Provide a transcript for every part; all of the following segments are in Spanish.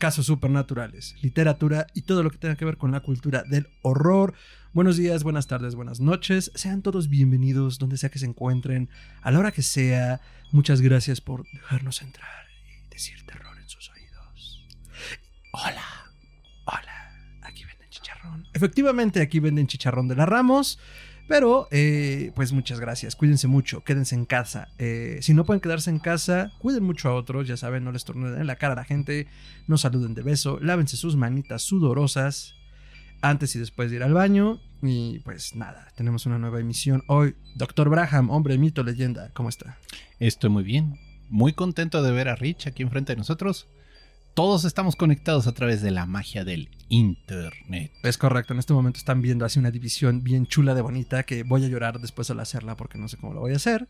casos supernaturales, literatura y todo lo que tenga que ver con la cultura del horror. Buenos días, buenas tardes, buenas noches. Sean todos bienvenidos donde sea que se encuentren, a la hora que sea. Muchas gracias por dejarnos entrar y decir terror en sus oídos. Hola, hola, aquí venden chicharrón. Efectivamente, aquí venden chicharrón de la Ramos. Pero, eh, pues muchas gracias. Cuídense mucho, quédense en casa. Eh, si no pueden quedarse en casa, cuiden mucho a otros. Ya saben, no les tornen en la cara a la gente. No saluden de beso. Lávense sus manitas sudorosas antes y después de ir al baño. Y pues nada, tenemos una nueva emisión hoy. Doctor Braham, hombre, mito, leyenda, ¿cómo está? Estoy muy bien. Muy contento de ver a Rich aquí enfrente de nosotros. Todos estamos conectados a través de la magia del Internet. Es correcto, en este momento están viendo así una división bien chula de bonita que voy a llorar después al hacerla porque no sé cómo lo voy a hacer.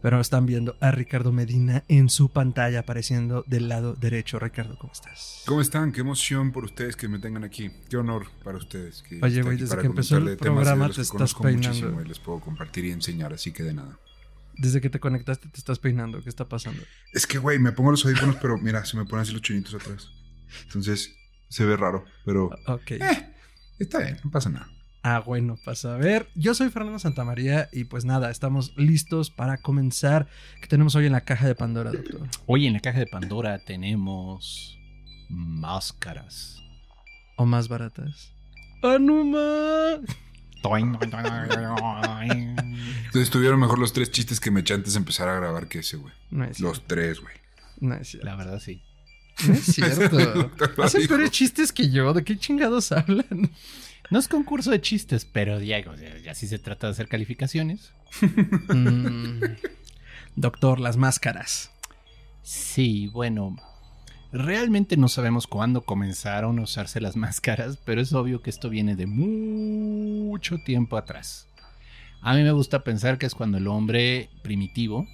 Pero están viendo a Ricardo Medina en su pantalla apareciendo del lado derecho. Ricardo, ¿cómo estás? ¿Cómo están? Qué emoción por ustedes que me tengan aquí. Qué honor para ustedes. Que Oye, güey, desde para que empezó el programa te estás peinando. les puedo compartir y enseñar, así que de nada. Desde que te conectaste te estás peinando. ¿Qué está pasando? Es que, güey, me pongo los audífonos, pero mira, se me ponen así los chinitos atrás. Entonces, se ve raro, pero Ok. eh, está bien, no pasa nada. Ah, bueno, pasa a ver. Yo soy Fernando Santamaría y pues nada, estamos listos para comenzar. ¿Qué tenemos hoy en la caja de Pandora, doctor? Hoy en la caja de Pandora tenemos máscaras. ¿O más baratas? ¡Anuma! Estuvieron mejor los tres chistes que me eché antes de empezar a grabar que ese, güey. No es. Los tres, güey. No es cierto. La verdad sí. No es cierto. Hacen peores chistes que yo. ¿De qué chingados hablan? No es concurso de chistes, pero ya, o sea, ya sí se trata de hacer calificaciones. Mm. Doctor, las máscaras. Sí, bueno. Realmente no sabemos cuándo comenzaron a usarse las máscaras, pero es obvio que esto viene de mucho tiempo atrás. A mí me gusta pensar que es cuando el hombre primitivo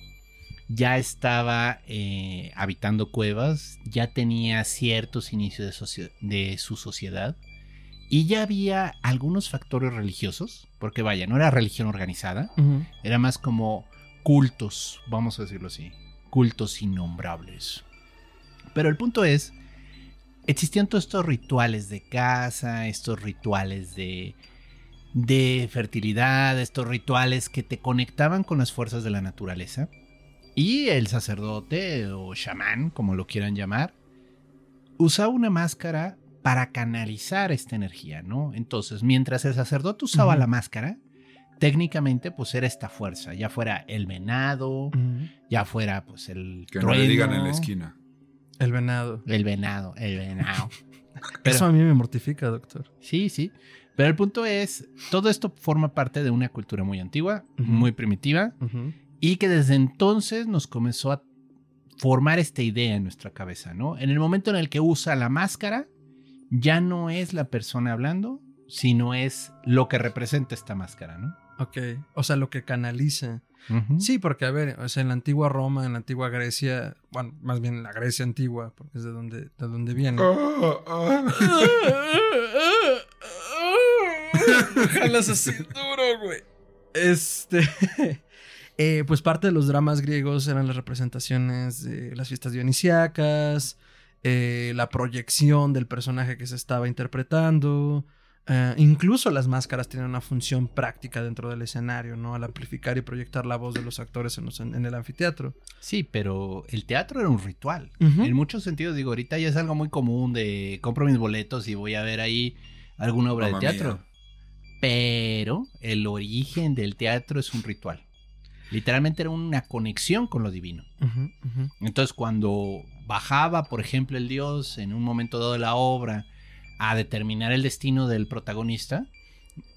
ya estaba eh, habitando cuevas, ya tenía ciertos inicios de, de su sociedad y ya había algunos factores religiosos, porque vaya, no era religión organizada, era más como cultos, vamos a decirlo así, cultos innombrables. Pero el punto es, existían todos estos rituales de casa, estos rituales de, de fertilidad, estos rituales que te conectaban con las fuerzas de la naturaleza. Y el sacerdote o chamán, como lo quieran llamar, usaba una máscara para canalizar esta energía, ¿no? Entonces, mientras el sacerdote usaba la máscara, técnicamente pues era esta fuerza, ya fuera el venado, ya fuera pues el Que no le digan en la esquina. El venado. el venado, el venado. Pero- Eso a mí me mortifica, doctor. Sí, sí. Pero el punto es, todo esto forma parte de una cultura muy antigua, muy primitiva, y que desde entonces nos comenzó a formar esta idea en nuestra cabeza, ¿no? En el momento en el que usa la máscara, ya no es la persona hablando, sino es lo que representa esta máscara, ¿no? Ok. O sea, lo que canaliza. Sí, porque a ver, o sea, en la antigua Roma, en la antigua Grecia, bueno, más bien en la Grecia antigua, porque es de donde, de donde viene. Ah, ah. Jalas así duro, güey. Este. eh, pues parte de los dramas griegos eran las representaciones de las fiestas dionisíacas, eh, la proyección del personaje que se estaba interpretando. Eh, incluso las máscaras tienen una función práctica dentro del escenario, ¿no? Al amplificar y proyectar la voz de los actores en, los- en el anfiteatro. Sí, pero el teatro era un ritual. En muchos sentidos, digo, ahorita ya es algo muy común de compro mis boletos y voy a ver ahí alguna obra Mamma de teatro. mía. Pero el origen del teatro es un ritual. Literalmente era una conexión con lo divino. Entonces, cuando bajaba, por ejemplo, el dios en un momento dado de la obra a determinar el destino del protagonista,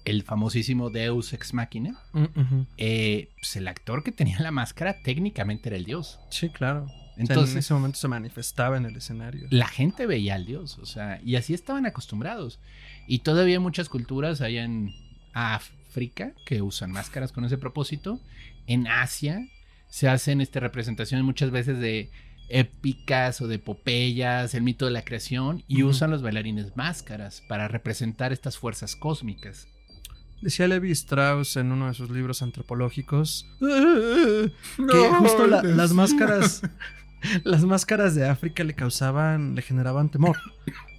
el famosísimo Deus Ex Machina, Mm, eh, pues el actor que tenía la máscara técnicamente era el dios. Sí, claro. Entonces, en ese momento se manifestaba en el escenario. la gente veía al dios, o sea, y así estaban acostumbrados. Y todavía en muchas culturas, allá en África que usan máscaras con ese propósito. En Asia se hacen este, representaciones muchas veces de épicas o de epopeyas, el mito de la creación, y usan los bailarines máscaras para representar estas fuerzas cósmicas. Decía Levi Strauss en uno de sus libros antropológicos que justo la- las máscaras las máscaras de África le causaban le generaban temor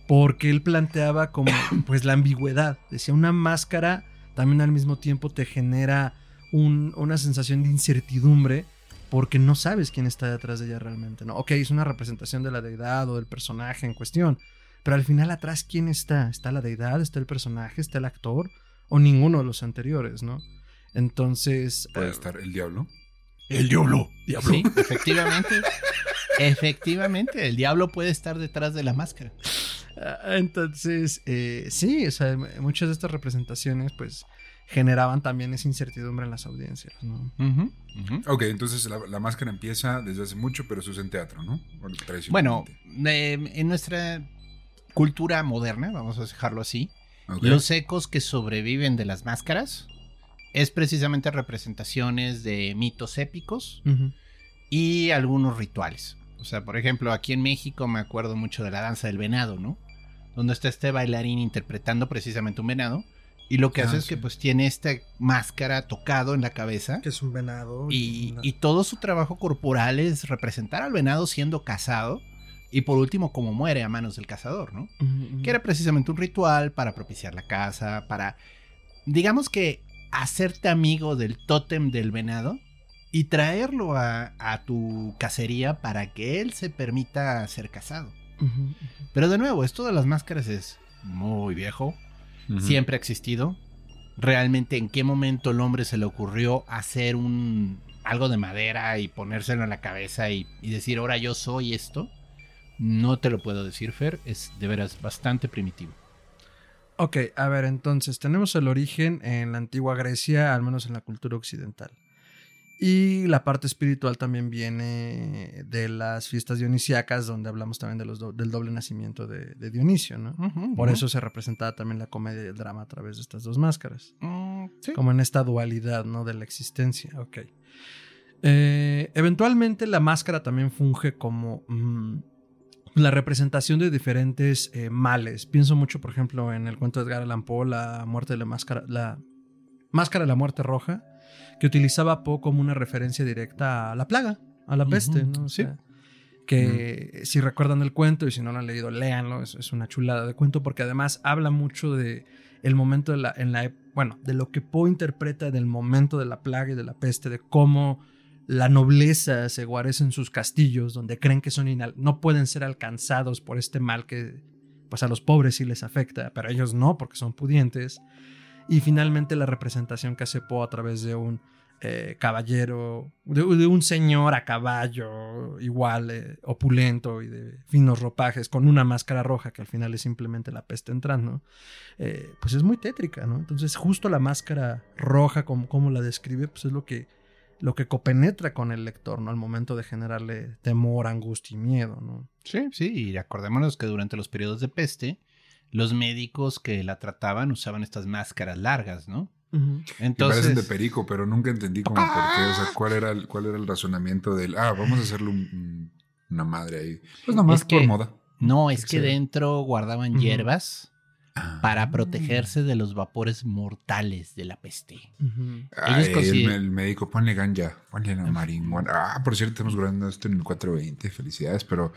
porque él planteaba como pues la ambigüedad. Decía una máscara también al mismo tiempo te genera un- una sensación de incertidumbre porque no sabes quién está detrás de ella realmente no ok es una representación de la deidad o del personaje en cuestión pero al final atrás quién está está la deidad está el personaje está el actor o ninguno de los anteriores no entonces Puede eh, estar el diablo. el diablo Sí, efectivamente. efectivamente, el diablo puede estar detrás de la máscara. Ah, Entonces, eh, sí, o sea, muchas de estas representaciones, pues, generaban también esa incertidumbre en las audiencias, ¿no? Ok, entonces la, la máscara empieza desde hace mucho, pero se usa en teatro, ¿no? Bueno, eh, en nuestra cultura moderna, vamos a dejarlo así, los ecos que sobreviven de las máscaras es precisamente representaciones de mitos épicos y algunos rituales. O sea, por ejemplo, aquí en México me acuerdo mucho de la danza del venado, ¿no? Donde está este bailarín interpretando precisamente un venado. Y lo que Ah, hace es que pues tiene esta máscara tocado en la cabeza. Que es un venado. Y, y todo su trabajo corporal es representar al venado siendo cazado. Y por último, como muere a manos del cazador, ¿no? Que era precisamente un ritual para propiciar la caza, para, digamos que, hacerte amigo del tótem del venado y traerlo a, a tu cacería para que él se permita ser cazado. Pero de nuevo, esto de las máscaras es muy viejo, Siempre ha existido. Realmente, ¿en qué momento el hombre se le ocurrió hacer un algo de madera y ponérselo en la cabeza y, y decir, ahora yo soy esto? No te lo puedo decir, Fer, es de veras bastante primitivo. Ok, a ver, entonces tenemos el origen en la antigua Grecia, al menos en la cultura occidental. Y la parte espiritual también viene de las fiestas dionisíacas, donde hablamos también de los do- del doble nacimiento de, de Dionisio, ¿no? Por eso se representaba también la comedia y el drama a través de estas dos máscaras. Mm, sí. Como en esta dualidad, ¿no? De la existencia. Ok. Eh, eventualmente la máscara también funge como mm, la representación de diferentes eh, males. Pienso mucho, por ejemplo, en el cuento de Edgar Allan Poe, la muerte de la máscara, la máscara de la muerte roja, que utilizaba Poe como una referencia directa a la plaga, a la peste, ¿no? O sí. sea, que si recuerdan el cuento y si no lo han leído, léanlo, es, es una chulada de cuento porque además habla mucho de el momento de la, en la, bueno, de lo que Poe interpreta del momento de la plaga y de la peste, de cómo la nobleza se guarece en sus castillos, donde creen que son inal- no pueden ser alcanzados por este mal que pues a los pobres sí les afecta, pero a ellos no, porque son pudientes. Y finalmente la representación que hace Poe a través de un eh, caballero, de, de un señor a caballo, igual eh, opulento y de finos ropajes, con una máscara roja que al final es simplemente la peste entrando, eh, pues es muy tétrica, ¿no? Entonces justo la máscara roja, como, como la describe, pues es lo que, lo que copenetra con el lector, ¿no? Al momento de generarle temor, angustia y miedo. Sí, sí, y acordémonos que durante los periodos de peste, los médicos que la trataban usaban estas máscaras largas, ¿no? Entonces, parecen de perico, pero nunca entendí como por qué, o sea, cuál era el, cuál era el razonamiento del, ah, vamos a hacerle un- un- una madre ahí. Pues nada más Es que- por moda. no, es que Sí. dentro guardaban hierbas Ah. para protegerse de los vapores mortales de la peste. Ay, consideran- el, el médico, ponle ganja, ponle la marihuana. Ah, por cierto, estamos grabando esto en el 420, felicidades, pero,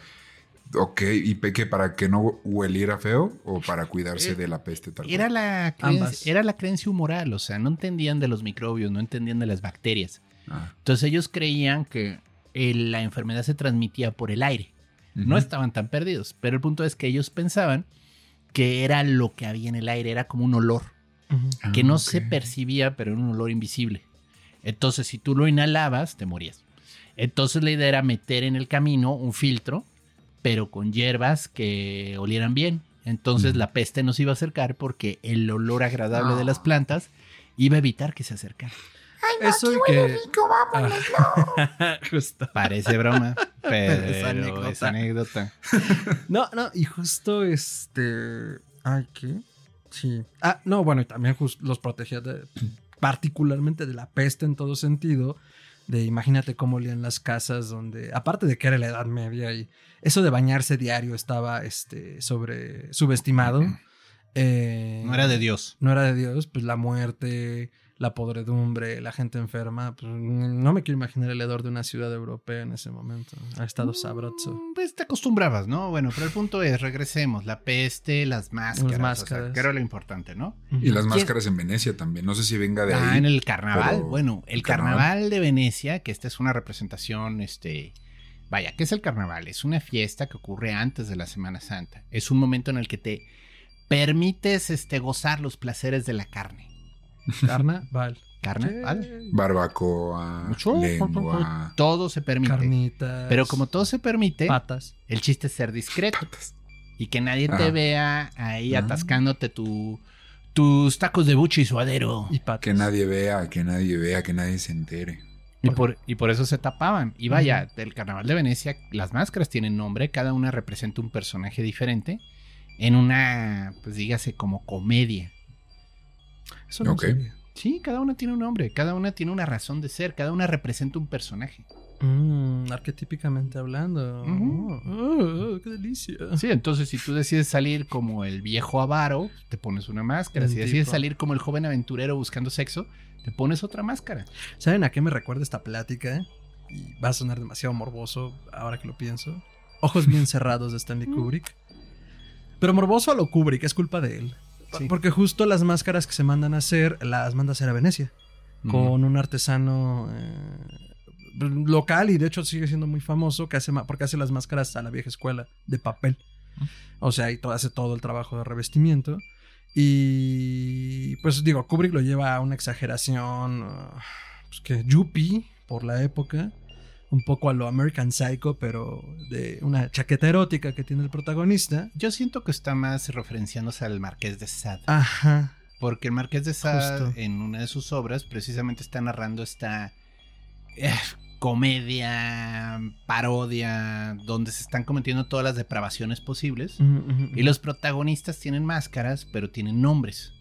ok, ¿y qué? ¿Para que no hueliera feo o para cuidarse Eh, de la peste tal Era cual? la, Ambas. creencia, era la creencia humoral, o sea, no entendían de los microbios, no entendían de las bacterias. Ah, Entonces ellos creían que eh, la enfermedad se transmitía por el aire. No estaban tan perdidos, pero el punto es que ellos pensaban que era lo que había en el aire, era como un olor, Ah, que no ok. se percibía, pero era un olor invisible. Entonces, si tú lo inhalabas, te morías. Entonces, la idea era meter en el camino un filtro, pero con hierbas que olieran bien. Entonces, la peste no se iba a acercar porque el olor agradable de las Ah. plantas iba a evitar que se acercara. Eso y que... Ah, justo. Parece broma, pero Es es anécdota. No, no, y justo este. Ay, ¿qué? Sí. Ah, no, bueno, y también los protegía de. particularmente de la peste en todo sentido, de imagínate cómo olían las casas donde, aparte de que era la Edad Media y eso de bañarse diario estaba este, sobre subestimado. Eh, No era de Dios. no era de Dios, pues la muerte, la podredumbre, la gente enferma. Pues, no me quiero imaginar el hedor de una ciudad europea en ese momento. Ha estado sabroso. Mm, Pues te acostumbrabas, ¿no? Bueno, pero el punto es, regresemos. La peste, las máscaras. Las o máscaras. sea, que era lo importante, ¿no? Y las máscaras en Venecia también. No sé si venga de Ah, ahí. en el carnaval. pero- Bueno, el el carnaval. carnaval de Venecia, que esta es una representación, este. Vaya, ¿qué es el carnaval? Es una fiesta que ocurre antes de la Semana Santa. Es un momento en el que te permites este, gozar los placeres de la carne. Carnaval. ¿Carnaval? Sí. Barbacoa, Mucho. lengua, Todo se permite. Carnitas. Pero como todo se permite, Patas. el chiste es ser discreto. patas. Y que nadie te Ajá. vea ahí Ah. atascándote tu, tus tacos de buche y suadero. Y patas. Que nadie vea, que nadie vea, que nadie se entere. Y por, y por eso se tapaban. Y vaya, del carnaval de Venecia, las máscaras tienen nombre, cada una representa un personaje diferente en una, pues dígase, como comedia. Eso no. Sí, cada una tiene un nombre, cada una tiene una razón de ser, cada una representa un personaje. Mm, arquetípicamente hablando. Oh, oh, ¡Qué delicia! Sí, entonces si tú decides salir como el viejo avaro, te pones una máscara. El Si decides tipo. salir como el joven aventurero buscando sexo, te pones otra máscara. ¿Saben a qué me recuerda esta plática? Y va a sonar demasiado morboso ahora que lo pienso. Ojos bien cerrados de Stanley Kubrick. Pero morboso a lo Kubrick, es culpa de él. Sí. Porque justo las máscaras que se mandan a hacer, las manda a hacer a Venecia. Con un artesano eh, local y de hecho sigue siendo muy famoso que hace porque hace las máscaras a la vieja escuela de papel. O sea, y todo, hace todo el trabajo de revestimiento. Y pues digo, Kubrick lo lleva a una exageración, uh, pues que yuppie por la época, un poco a lo American Psycho, pero de una chaqueta erótica que tiene el protagonista. Yo siento que está más referenciándose al Marqués de Sade. Ajá. Porque el Marqués de Sade, Justo. en una de sus obras, precisamente está narrando esta eh, comedia, parodia, donde se están cometiendo todas las depravaciones posibles. Y los protagonistas tienen máscaras, pero tienen nombres.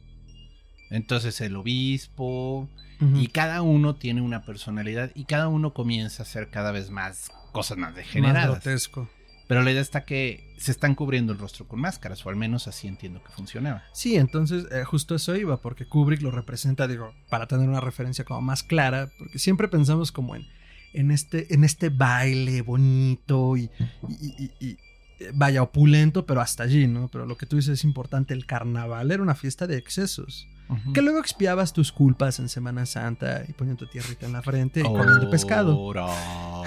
Entonces el obispo, y cada uno tiene una personalidad, y cada uno comienza a hacer cada vez más cosas más Más degeneradas. grotesco. Pero la idea está que se están cubriendo el rostro con máscaras, o al menos así entiendo que funcionaba. Sí, entonces eh, justo eso iba, porque Kubrick lo representa, digo, para tener una referencia como más clara, porque siempre pensamos como en, en, este, en este baile bonito y, y- y- y, eh, vaya opulento, pero hasta allí, ¿no? Pero lo que tú dices es importante, el carnaval era una fiesta de excesos, que luego expiabas tus culpas en Semana Santa y poniendo tu tierrita en la frente y comiendo pescado.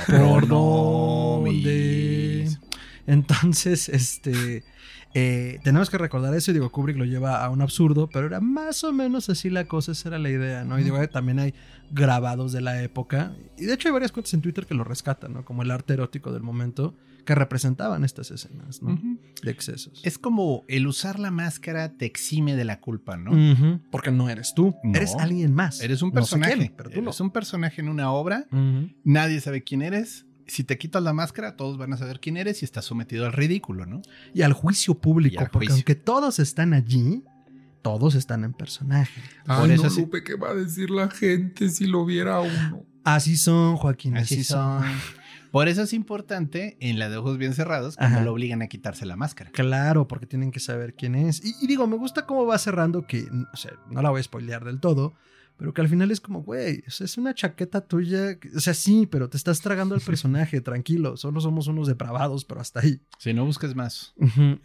¿Por dónde? Entonces, este. eh, tenemos que recordar eso y digo, Kubrick lo lleva a un absurdo, pero era más o menos así la cosa, esa era la idea, ¿no? Y digo, eh, también hay grabados de la época, y de hecho hay varias cuentas en Twitter que lo rescatan, ¿no? Como el arte erótico del momento, que representaban estas escenas, ¿no? De excesos. Es como el usar la máscara te exime de la culpa, ¿no? Porque no eres tú, No. eres alguien más. Eres un No sé personaje, quién, pero tú no. eres un personaje en una obra, nadie sabe quién eres. Si te quitas la máscara, todos van a saber quién eres y estás sometido al ridículo, ¿no? Y al juicio público, al porque juicio. aunque todos están allí, todos están en personaje. Por Ay, eso no, sí- Lupe, ¿qué va a decir la gente si lo viera uno? Así son, Joaquín, así, Así son. son. Por eso es importante en la de ojos bien cerrados cuando Ajá. lo obligan a quitarse la máscara. Claro, porque tienen que saber quién es. Y, y digo, me gusta cómo va cerrando, que, o sea, no la voy a spoilear del todo, pero que al final es como, güey, o sea, es una chaqueta tuya. O sea, sí, pero te estás tragando al personaje, tranquilo. Solo somos unos depravados, pero hasta ahí. Si no busques más.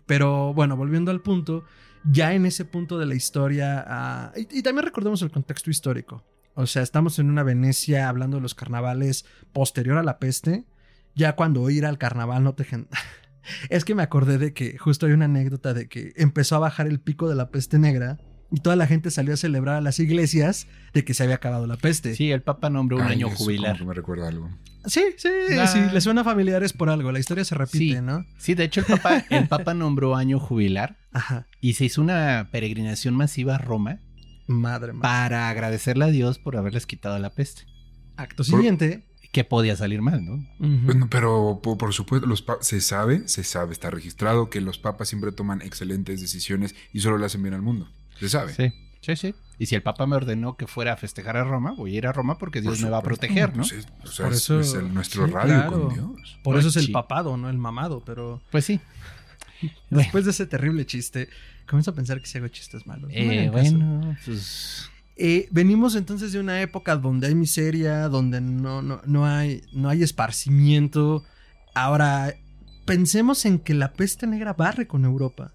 Pero bueno, volviendo al punto, ya en ese punto de la historia, ah, y, y también recordemos el contexto histórico. O sea, estamos en una Venecia hablando de los carnavales posterior a la peste. Ya cuando ir al carnaval no te... es que me acordé de que justo hay una anécdota de que empezó a bajar el pico de la peste negra y toda la gente salió a celebrar a las iglesias de que se había acabado la peste. Sí, el Papa nombró un Ay, año eso como jubilar. que me recuerda algo. sí, sí, sí, le suena familiares por algo. La historia se repite, Sí. ¿no? Sí, de hecho el Papa, el Papa nombró año jubilar Ajá. y se hizo una peregrinación masiva a Roma Madre mía. para agradecerle a Dios por haberles quitado la peste. Acto Por- siguiente. Que podía salir mal, ¿no? Bueno, pero por, por supuesto, los se sabe, se sabe, está registrado que los papas siempre toman excelentes decisiones y solo le hacen bien al mundo. Se sabe. Sí. Sí, sí. Y si el Papa me ordenó que fuera a festejar a Roma, voy a ir a Roma porque Dios Por me va a proteger, ¿no? pues es- o sea, Por es- eso- es el- nuestro sí, radio claro. con Dios. Por eso es el papado, no el mamado, pero Pues sí. después de ese terrible chiste, comienzo a pensar que si hago chistes malos. Eh, bueno, pues. Eh, venimos entonces de una época donde hay miseria, donde no, no, no, hay, no hay esparcimiento. Ahora, pensemos en que la peste negra barre con Europa.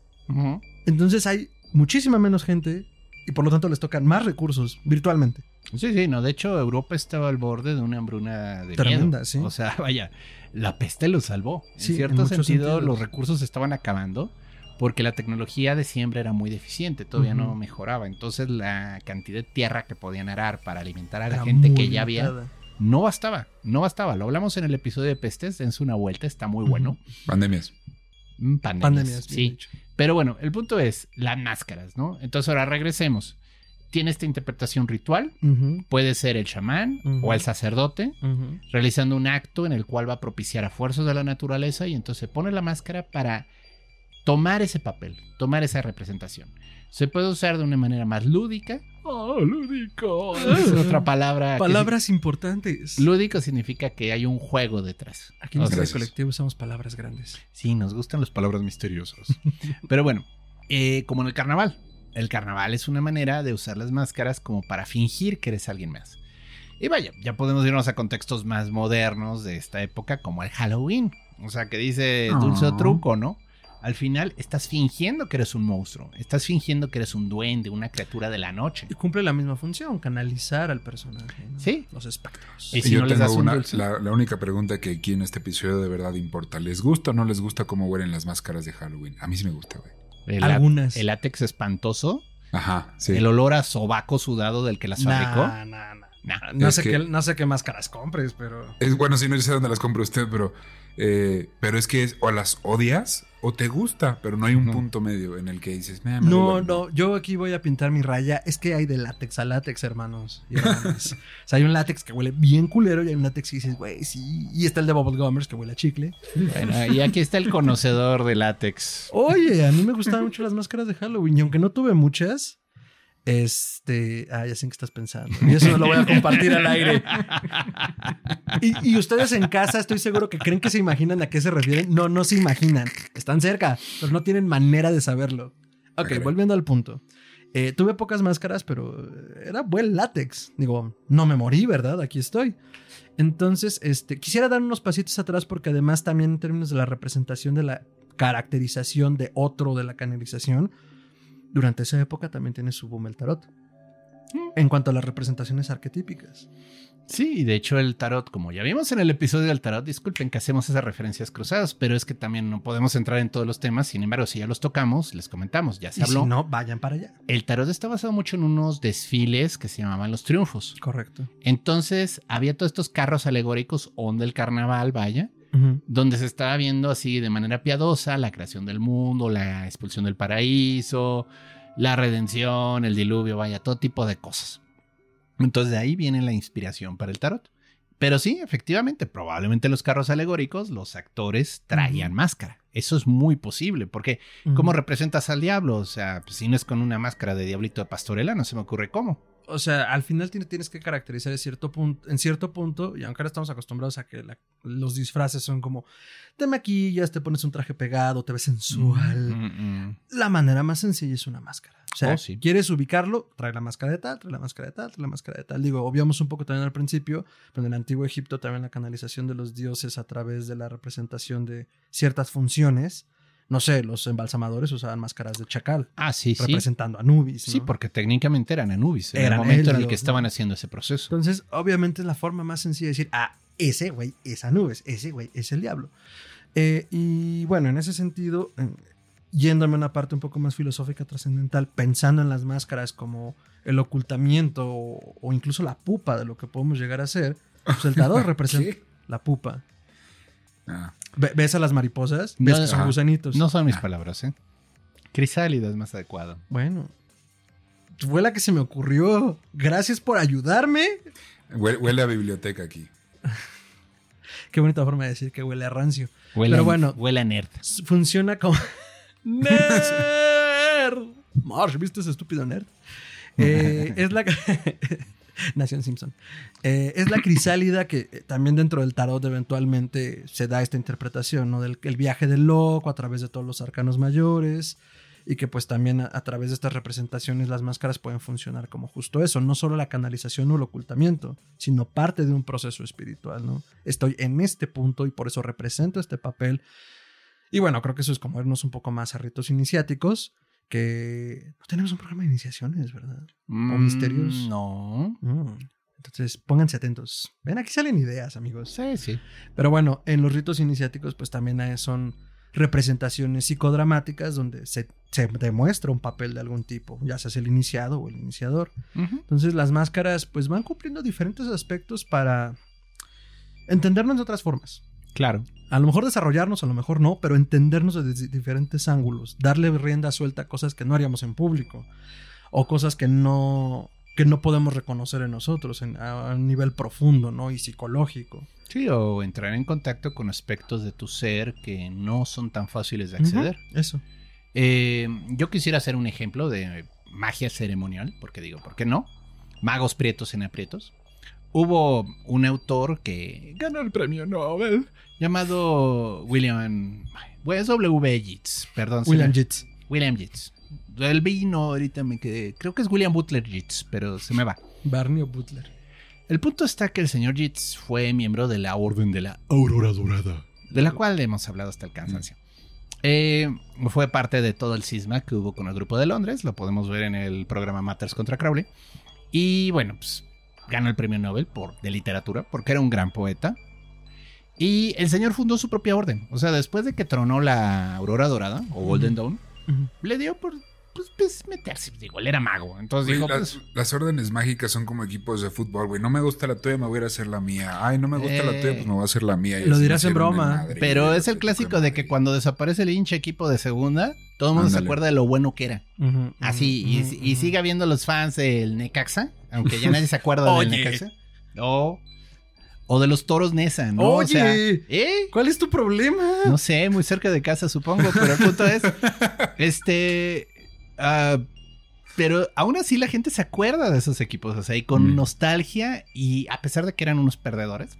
Entonces hay muchísima menos gente y por lo tanto les tocan más recursos virtualmente. Sí, sí, no. De hecho, Europa estaba al borde de una hambruna de Tremenda, miedo. sí. O sea, vaya, la peste lo salvó. En Sí, cierto sentido, sentidos. los recursos estaban acabando porque la tecnología de siembra era muy deficiente, todavía no mejoraba. Entonces, la cantidad de tierra que podían arar para alimentar a la Era gente que ya había limitada. no bastaba. No bastaba. Lo hablamos en el episodio de pestes. Dense una vuelta, está muy bueno. Pandemias. Mm, Pandemias. Pandemias, sí. dicho. Pero bueno, el punto es las máscaras, ¿no? Entonces, ahora regresemos. Tiene esta interpretación ritual. Puede ser el chamán o el sacerdote realizando un acto en el cual va a propiciar a fuerzas de la naturaleza y entonces pone la máscara para tomar ese papel, tomar esa representación. Se puede usar de una manera más lúdica. ¡Oh, lúdico! Es otra palabra. que Palabras importantes. Lúdico significa que hay un juego detrás. Aquí en O este sea, Gracias. colectivo usamos palabras grandes. Sí, nos gustan las palabras misteriosas. Pero bueno, eh, como en el carnaval. El carnaval es una manera de usar las máscaras como para fingir que eres alguien más. Y vaya, ya podemos irnos a contextos más modernos de esta época, como el Halloween. O sea, que dice dulce o Ah. truco, ¿no? Al final estás fingiendo que eres un monstruo. Estás fingiendo que eres un duende, una criatura de la noche. Y cumple la misma función, canalizar al personaje. ¿no? Sí. Los espectros. Y si yo no les tengo das un una, la, la única pregunta que aquí en este episodio de verdad importa. ¿Les gusta o no les gusta cómo huelen las máscaras de Halloween? A mí sí me gusta, güey. El, Algunas. el látex espantoso, Ajá, sí. el olor a sobaco sudado del que las fabricó. Nah, nah. No, sé que- qué, no sé qué máscaras compres, pero. Es bueno, sí, no sé dónde las compra usted, pero, eh, pero es que es, o las odias o te gusta, pero no hay un punto medio en el que dices, "Meh, me No, huele". no, yo aquí voy a pintar mi raya. Es que hay de látex a látex, hermanos y hermanas. o sea, hay un látex que huele bien culero y hay un látex que dices, güey, sí. Y está el de Bubble Gummers que huele a chicle. Bueno, y aquí está el conocedor de látex. Oye, a mí me gustaban mucho las máscaras de Halloween y aunque no tuve muchas, este, ah, ya sé en qué estás pensando. Y eso no lo voy a compartir al aire. Y, y ustedes en casa, estoy seguro que creen que se imaginan a qué se refieren. No, no se imaginan. Están cerca, pero no tienen manera de saberlo. Ok, volviendo al punto. Eh, tuve pocas máscaras, pero era buen látex. Digo, no me morí, ¿verdad? Aquí estoy. Entonces, este, quisiera dar unos pasitos atrás porque además también en términos de la representación de la caracterización de otro de la canalización, durante esa época también tiene su boom el tarot. En cuanto a las representaciones arquetípicas. Sí, y de hecho el tarot, como ya vimos en el episodio del tarot, disculpen que hacemos esas referencias cruzadas, pero es que también no podemos entrar en todos los temas, sin embargo, si ya los tocamos, les comentamos, ya se Y habló. si no, vayan para allá. El tarot está basado mucho en unos desfiles que se llamaban los triunfos. Correcto. Entonces, había todos estos carros alegóricos on del carnaval, vaya, donde se estaba viendo así de manera piadosa la creación del mundo, la expulsión del paraíso, la redención, el diluvio, vaya, todo tipo de cosas. Entonces de ahí viene la inspiración para el tarot. Pero sí, efectivamente, probablemente los carros alegóricos, los actores traían máscara. Eso es muy posible, porque ¿cómo representas al diablo? O sea, pues, si no es con una máscara de diablito de pastorela, no se me ocurre cómo. O sea, al final tiene- tienes que caracterizar en cierto punto, en cierto punto, y aunque ahora estamos acostumbrados a que la- los disfraces son como te maquillas, te pones un traje pegado, te ves sensual. Mm, mm. La manera más sencilla es una máscara. O sea, Oh, sí. quieres ubicarlo, trae la máscara de tal, trae la máscara de tal, trae la máscara de tal. Digo, obviamos un poco también al principio, pero en el antiguo Egipto también la canalización de los dioses a través de la representación de ciertas funciones. No sé, los embalsamadores usaban máscaras de chacal, Ah, sí, sí. representando a Anubis. Sí, porque técnicamente eran Anubis en Eran el momento en el que estaban ¿no? haciendo ese proceso. Entonces, obviamente es la forma más sencilla de decir, ah, ese güey es Anubis, ese güey es el diablo. Eh, y bueno, en ese sentido, yéndome a una parte un poco más filosófica, trascendental, pensando en las máscaras como el ocultamiento o, o incluso la pupa de lo que podemos llegar a ser, pues el representa ¿Qué? la pupa. Ah, Ve- ¿Ves a las mariposas? ¿Ves No, que son ajá. gusanitos? No son mis Ah. palabras, ¿eh? Crisálida es más adecuado. Bueno, fue la que se me ocurrió. Gracias por ayudarme. huele, huele a biblioteca aquí. Qué bonita forma de decir que huele a rancio. Huele Pero a- bueno. Huele a nerd. funciona como nerd. Marsh, ¿viste ese estúpido nerd? Eh, es la. Nación Simpson. Eh, es la crisálida que eh, también dentro del tarot eventualmente se da esta interpretación, ¿no? Del el viaje del loco a través de todos los arcanos mayores y que pues también a, a través de estas representaciones las máscaras pueden funcionar como justo eso, no solo la canalización o el ocultamiento, sino parte de un proceso espiritual, ¿no? Estoy en este punto y por eso represento este papel. Y bueno, creo que eso es como irnos un poco más a ritos iniciáticos, que no tenemos un programa de iniciaciones, ¿verdad? Mm, misterios? No. Mm. Entonces, pónganse atentos. Ven, aquí salen ideas, amigos. Sí, sí. Pero bueno, en los ritos iniciáticos, pues también son representaciones psicodramáticas donde se, se demuestra un papel de algún tipo, ya sea el iniciado o el iniciador. Entonces, las máscaras, pues van cumpliendo diferentes aspectos para entendernos de otras formas. Claro. A lo mejor desarrollarnos, a lo mejor no, pero entendernos desde diferentes ángulos, darle rienda suelta a cosas que no haríamos en público o cosas que no que no podemos reconocer en nosotros en- a, un nivel profundo, ¿no? Y psicológico. Sí, o entrar en contacto con aspectos de tu ser que no son tan fáciles de acceder. Eso. Eh, yo quisiera hacer un ejemplo de magia ceremonial, porque digo, ¿por qué no? Magos prietos en aprietos. Hubo un autor que ganó el premio Nobel llamado William. Pues W. Yeats, perdón. William me- Yeats. William Yeats. El vino ahorita me quedé. Creo que es William Butler Yeats, pero se me va. Barney o Butler. El punto está que el señor Yeats fue miembro de la Orden de la Aurora Dorada, de la cual hemos hablado hasta el cansancio. Eh, fue parte de todo el cisma que hubo con el grupo de Londres, lo podemos ver en el programa Matters contra Crowley. Y bueno, pues ganó el premio Nobel por, de literatura porque era un gran poeta. Y el señor fundó su propia orden. O sea, después de que tronó la Aurora Dorada o Golden Dawn, le dio por pues, pues, meterse. Digo, él era mago. Entonces dijo, las, pues, las órdenes mágicas son como equipos de fútbol, güey. No me gusta la tuya, me voy a ir a hacer la mía. Ay, no me gusta la tuya, pues me voy a hacer la mía. Y lo dirás en broma, Madrid, Pero es el clásico de que cuando desaparece el hinche equipo de segunda, todo el mundo se acuerda de lo bueno que era. Así, y, y sigue habiendo los fans del Necaxa, aunque ya nadie se acuerda del Oye. Necaxa. O, o de los toros Nesa, ¿no? O Oye. sea, ¿eh? ¿Cuál es tu problema? No sé, muy cerca de casa, supongo, pero el punto es, este, ah, pero aún así la gente se acuerda de esos equipos, o sea, y con Mm. nostalgia y a pesar de que eran unos perdedores,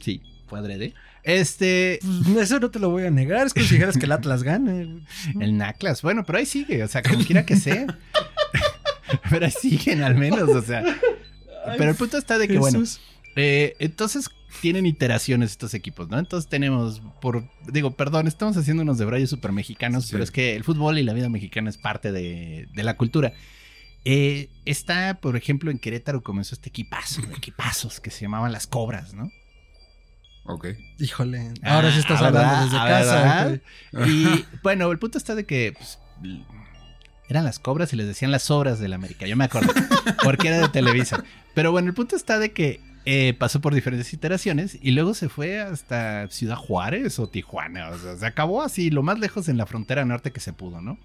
sí, fue adrede, este, Pues, eso no te lo voy a negar. Es como si dijeras que el Atlas gane. el Naclas, bueno, pero ahí sigue, o sea, como quiera que sea, pero ahí siguen al menos, o sea, pero el punto está de que, bueno. Eh, entonces tienen iteraciones estos equipos, ¿no? Entonces tenemos, por, digo, perdón, estamos haciendo unos debrayes súper mexicanos, Sí. pero es que el fútbol y la vida mexicana es parte de, de la cultura. Eh, está, por ejemplo, en Querétaro comenzó este equipazo, de equipazos que se llamaban las Cobras, ¿no? Ok. Híjole. Ahora sí estás Ah, hablando desde Ah, casa. güey. Y bueno, el punto está de que pues, eran las cobras y les decían las obras del América. Yo me acuerdo, porque era de Televisa. Pero bueno, el punto está de que eh, pasó por diferentes iteraciones y luego se fue hasta Ciudad Juárez o Tijuana. O sea, se acabó así, lo más lejos en la frontera norte que se pudo, ¿no?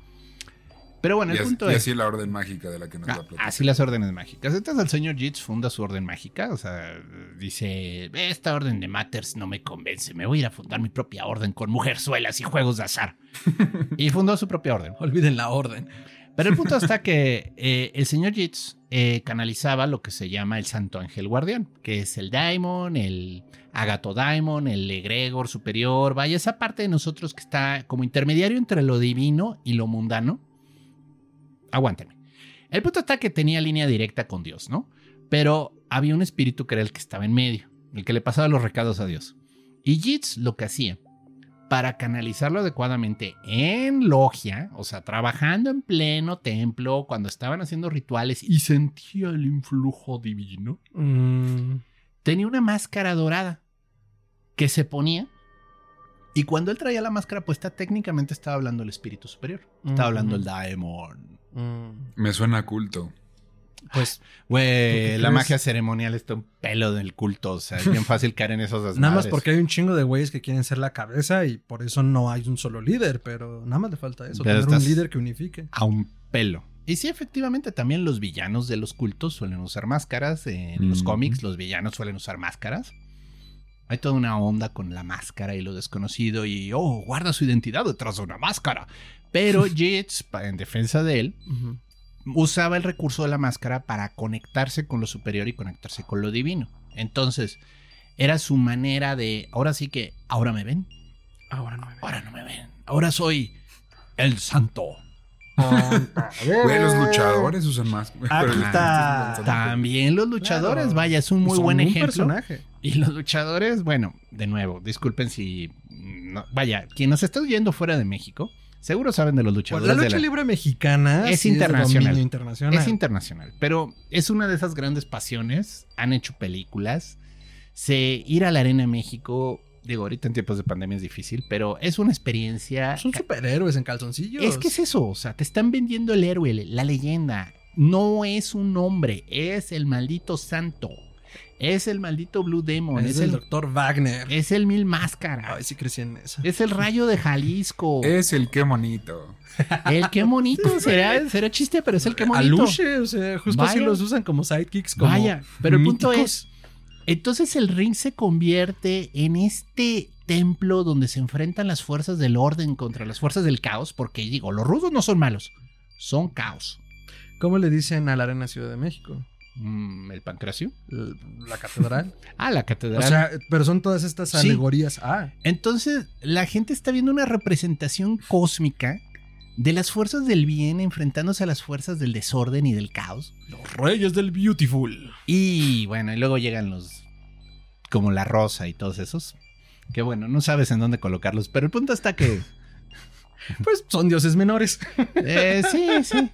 Pero bueno, el punto y es. así la orden mágica de la que nos Ah, la así las órdenes mágicas. Entonces el señor Yeats funda su orden mágica. O sea, dice: Esta orden de Matters no me convence. Me voy a ir a fundar mi propia orden con mujerzuelas y juegos de azar. y fundó su propia orden. Olviden la orden. Pero el punto está que eh, el señor Yeats eh, canalizaba lo que se llama el Santo Ángel Guardián, que es el Daimon, el Agato Daimon, el Egregor superior, vaya, esa parte de nosotros que está como intermediario entre lo divino y lo mundano. Aguántenme. El punto está que tenía línea directa con Dios, ¿no? Pero había un espíritu que era el que estaba en medio, el que le pasaba los recados a Dios. Y Yeats lo que hacía para canalizarlo adecuadamente en logia, o sea, trabajando en pleno templo, cuando estaban haciendo rituales y sentía el influjo divino, Mm, tenía una máscara dorada que se ponía. Y cuando él traía la máscara puesta, técnicamente estaba hablando el espíritu superior. Estaba hablando el Daemon. Mm. Me suena a culto. Pues ¿Tú Güey, la magia ceremonial está un pelo del culto. O sea, es bien fácil caer en esos nada más porque hay un chingo de güeyes que quieren ser la cabeza y por eso no hay un solo líder, pero nada más le falta eso, Pero tener un líder que unifique. a un pelo. Y sí, efectivamente, también los villanos de los cultos suelen usar máscaras. En los cómics, los villanos suelen usar máscaras. Hay toda una onda con la máscara y lo desconocido. Y, oh, guarda su identidad detrás de una máscara. Pero pa- en defensa de él, usaba el recurso de la máscara para conectarse con lo superior y conectarse con lo divino. Entonces, era su manera de, ahora sí que, ahora me ven, Ahora no me veo. ahora no me ven, ahora soy el santo. Güey, los luchadores usan más. Aquí Pero- está. También los luchadores, Claro. vaya, es un muy Son buen un ejemplo. personaje. Y los luchadores, bueno, de nuevo, disculpen si. no- vaya, quien nos está oyendo fuera de México, seguro saben de los Pues luchadores. la de lucha la- libre mexicana Es internacional. Es internacional, pero es una de esas grandes pasiones. Han hecho películas. Se ir a la Arena México, digo, ahorita en tiempos de pandemia es difícil, pero es una experiencia. Son superhéroes en calzoncillos. Es que es eso, o sea, te están vendiendo el héroe, la leyenda. No es un hombre, es el maldito santo. Es el maldito Blue Demon, es, es, el el, doctor Wagner. es el Mil Máscaras. Ay, sí crecí en eso. Es el rayo de Jalisco. Es el qué bonito. El qué bonito. Será, será chiste, pero es el qué bonito. Aluche, o sea, justo así Vaya. los usan como sidekicks. Como Vaya, pero el punto es, entonces el ring se convierte en este templo donde se enfrentan las fuerzas del orden contra las fuerzas del caos, porque digo, los rudos no son malos, son caos. ¿Cómo le dicen a la Arena Ciudad de México? Mm, ¿El pancracio? La catedral. Ah, la o catedral. sea, pero son todas estas Sí. alegorías. Ah, Entonces, la gente está viendo una representación cósmica de las fuerzas del bien enfrentándose a las fuerzas del desorden y del caos. los reyes del beautiful. Y bueno, y luego llegan los. como la rosa y todos esos. Que bueno, no sabes en dónde colocarlos. Pero el punto está que. Pues son dioses menores. eh, sí, sí.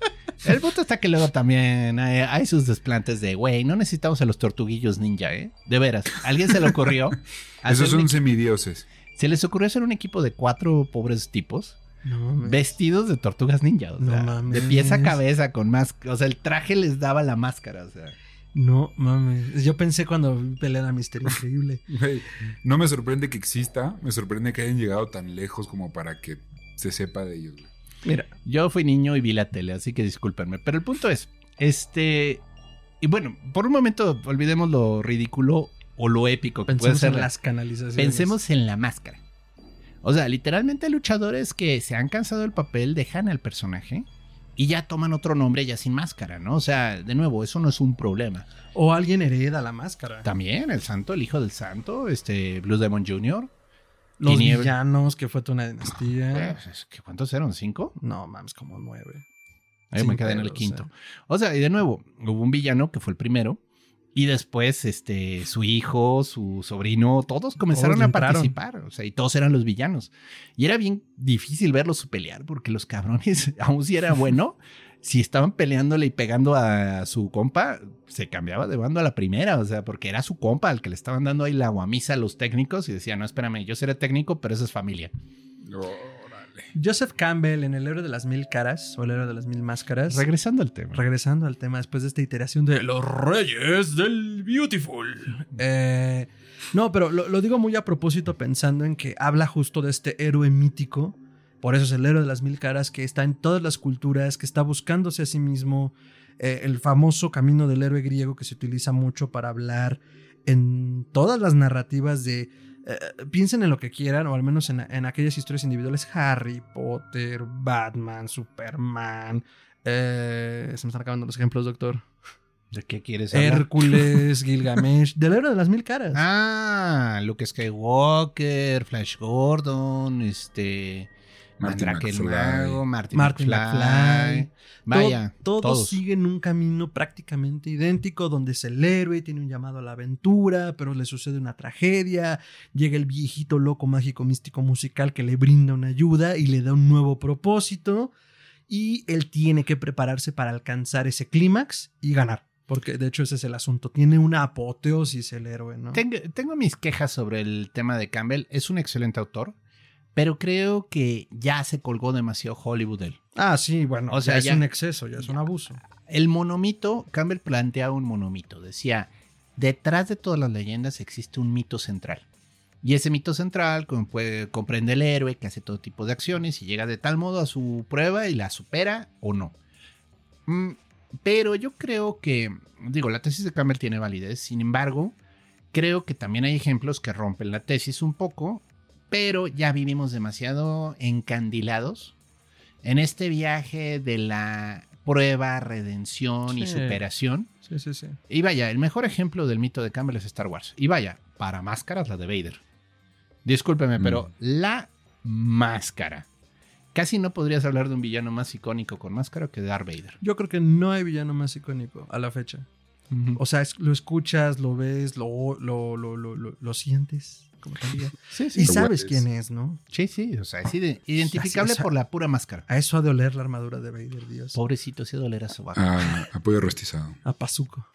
El punto está que luego también hay, hay sus desplantes de, güey, no necesitamos a los tortuguillos ninja, ¿eh? De veras. ¿A ¿Alguien se le ocurrió? Esos son un- semidioses. Se les ocurrió hacer un equipo de cuatro pobres tipos No vestidos de tortugas ninja. O No sea, mames. de pies a cabeza con más. O sea, el traje les daba la máscara. O sea. No mames. Yo pensé cuando vi pelear a Mister Increíble. No me sorprende que exista, me sorprende que hayan llegado tan lejos como para que se sepa de ellos. güey. Mira, Yo fui niño y vi la tele, así que discúlpenme. Pero el punto es, este... Y bueno, por un momento olvidemos lo ridículo o lo épico que puede pensemos ser en la- las canalizaciones. Pensemos en la máscara. O sea, literalmente hay luchadores que se han cansado del papel, dejan al personaje y ya toman otro nombre ya sin máscara, ¿no? O sea, de nuevo, eso no es un problema. O alguien hereda la máscara. También el santo, el hijo del santo, este Blue Demon Jr. Los villanos, que fue toda una dinastía. Pues, ¿qué- ¿Cuántos eran? ¿Cinco? No mames, como nueve. Ahí Sin me quedé en el quinto. eh. O sea, y de nuevo, hubo un villano que fue el primero. Y después, este, su hijo, su sobrino, todos comenzaron Todos a participar. O sea, y todos eran los villanos. Y era bien difícil verlos pelear porque los cabrones, aun si era bueno, si estaban peleándole y pegando a su compa, se cambiaba de bando a la primera. O sea, porque era su compa al que le estaban dando ahí la guamisa a los técnicos y decía, no, espérame, yo seré técnico, pero eso es familia. Órale. Joseph Campbell en El héroe de las mil caras, o El héroe de las mil máscaras. Regresando al tema. Regresando al tema después de esta iteración de los reyes del beautiful. Eh, no, pero lo, lo digo muy a propósito pensando en que habla justo de este héroe mítico. Por eso es el héroe de las mil caras que está en todas las culturas, que está buscándose a sí mismo. eh, el famoso camino del héroe griego que se utiliza mucho para hablar en todas las narrativas de... eh, piensen en lo que quieran, o al menos en, en aquellas historias individuales. Harry Potter, Batman, Superman, eh, se me están acabando los ejemplos, doctor. ¿De qué quieres hablar? Hércules, Gilgamesh, del héroe de las mil caras. Ah, Luke Skywalker, Flash Gordon, este. Martin Mandrake el McFly. Mago, Martin, Martin McFly. McFly. Vaya, To- todos, todos. siguen un camino prácticamente idéntico, donde es el héroe, tiene un llamado a la aventura, pero le sucede una tragedia. Llega el viejito loco, mágico, místico, musical que le brinda una ayuda y le da un nuevo propósito. Y él tiene que prepararse para alcanzar ese clímax y ganar. Porque de hecho ese es el asunto. Tiene una apoteosis el héroe, ¿no? Tengo, tengo mis quejas sobre el tema de Campbell. Es un excelente autor, pero creo que ya se colgó demasiado Hollywood él. Ah, sí, bueno, O sea, es ya- un exceso, ya es un abuso. El monomito, Campbell planteaba un monomito. Decía, detrás de todas las leyendas existe un mito central. Y ese mito central comprende el héroe que hace todo tipo de acciones y llega de tal modo a su prueba y la supera o no. Mm, pero yo creo que, digo, la tesis de Campbell tiene validez. Sin embargo, creo que también hay ejemplos que rompen la tesis un poco, pero ya vivimos demasiado encandilados en este viaje de la prueba, redención y superación. Sí, sí, sí. Y vaya, el mejor ejemplo del mito de Campbell es Star Wars. Y vaya, para máscaras la de Vader. Discúlpeme, Mm. pero la máscara. Casi no podrías hablar de un villano más icónico con máscara que de Darth Vader. Yo creo que no hay villano más icónico a la fecha. O sea, es- lo escuchas, lo ves, lo, lo, lo, lo, lo- lo sientes, como. Sí, Y sabes quién es, ¿no? Sí, sí, o sea, es ide- identificable Así por la pura máscara. A eso ha de oler la armadura de Vader, Dios. Pobrecito, se dolerá su barro. Ah, apoyo rostizado. A Pazuco.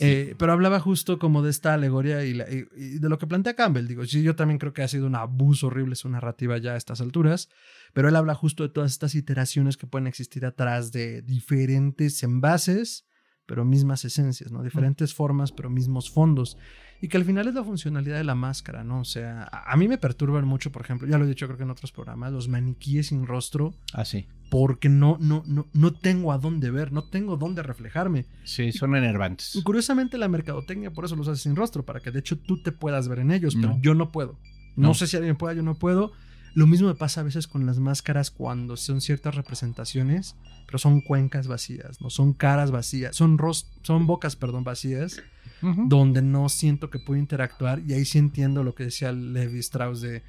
Eh, pero hablaba justo como de esta alegoría y, la- y- y de lo que plantea Campbell. Digo, sí, yo también creo que ha sido un abuso horrible su narrativa ya a estas alturas. Pero él habla justo de todas estas iteraciones que pueden existir atrás de diferentes envases, pero mismas esencias, ¿no? Diferentes formas, pero mismos fondos. Y que al final es la funcionalidad de la máscara, ¿no? O sea, a, a mí me perturban mucho, por ejemplo, ya lo he dicho creo que en otros programas, los maniquíes sin rostro, Ah, sí. porque no, no, no, no tengo a dónde ver, no tengo dónde reflejarme. Sí, son enervantes. Y Curiosamente la mercadotecnia por eso los hace sin rostro, para que de hecho tú te puedas ver en ellos, pero No. yo no puedo. No. No. sé si alguien pueda, yo no puedo. Lo mismo me pasa a veces con las máscaras cuando son ciertas representaciones, pero son cuencas vacías, no son caras vacías, son ros son bocas, perdón, vacías, Donde no siento que puedo interactuar y ahí sí entiendo lo que decía Levi Strauss de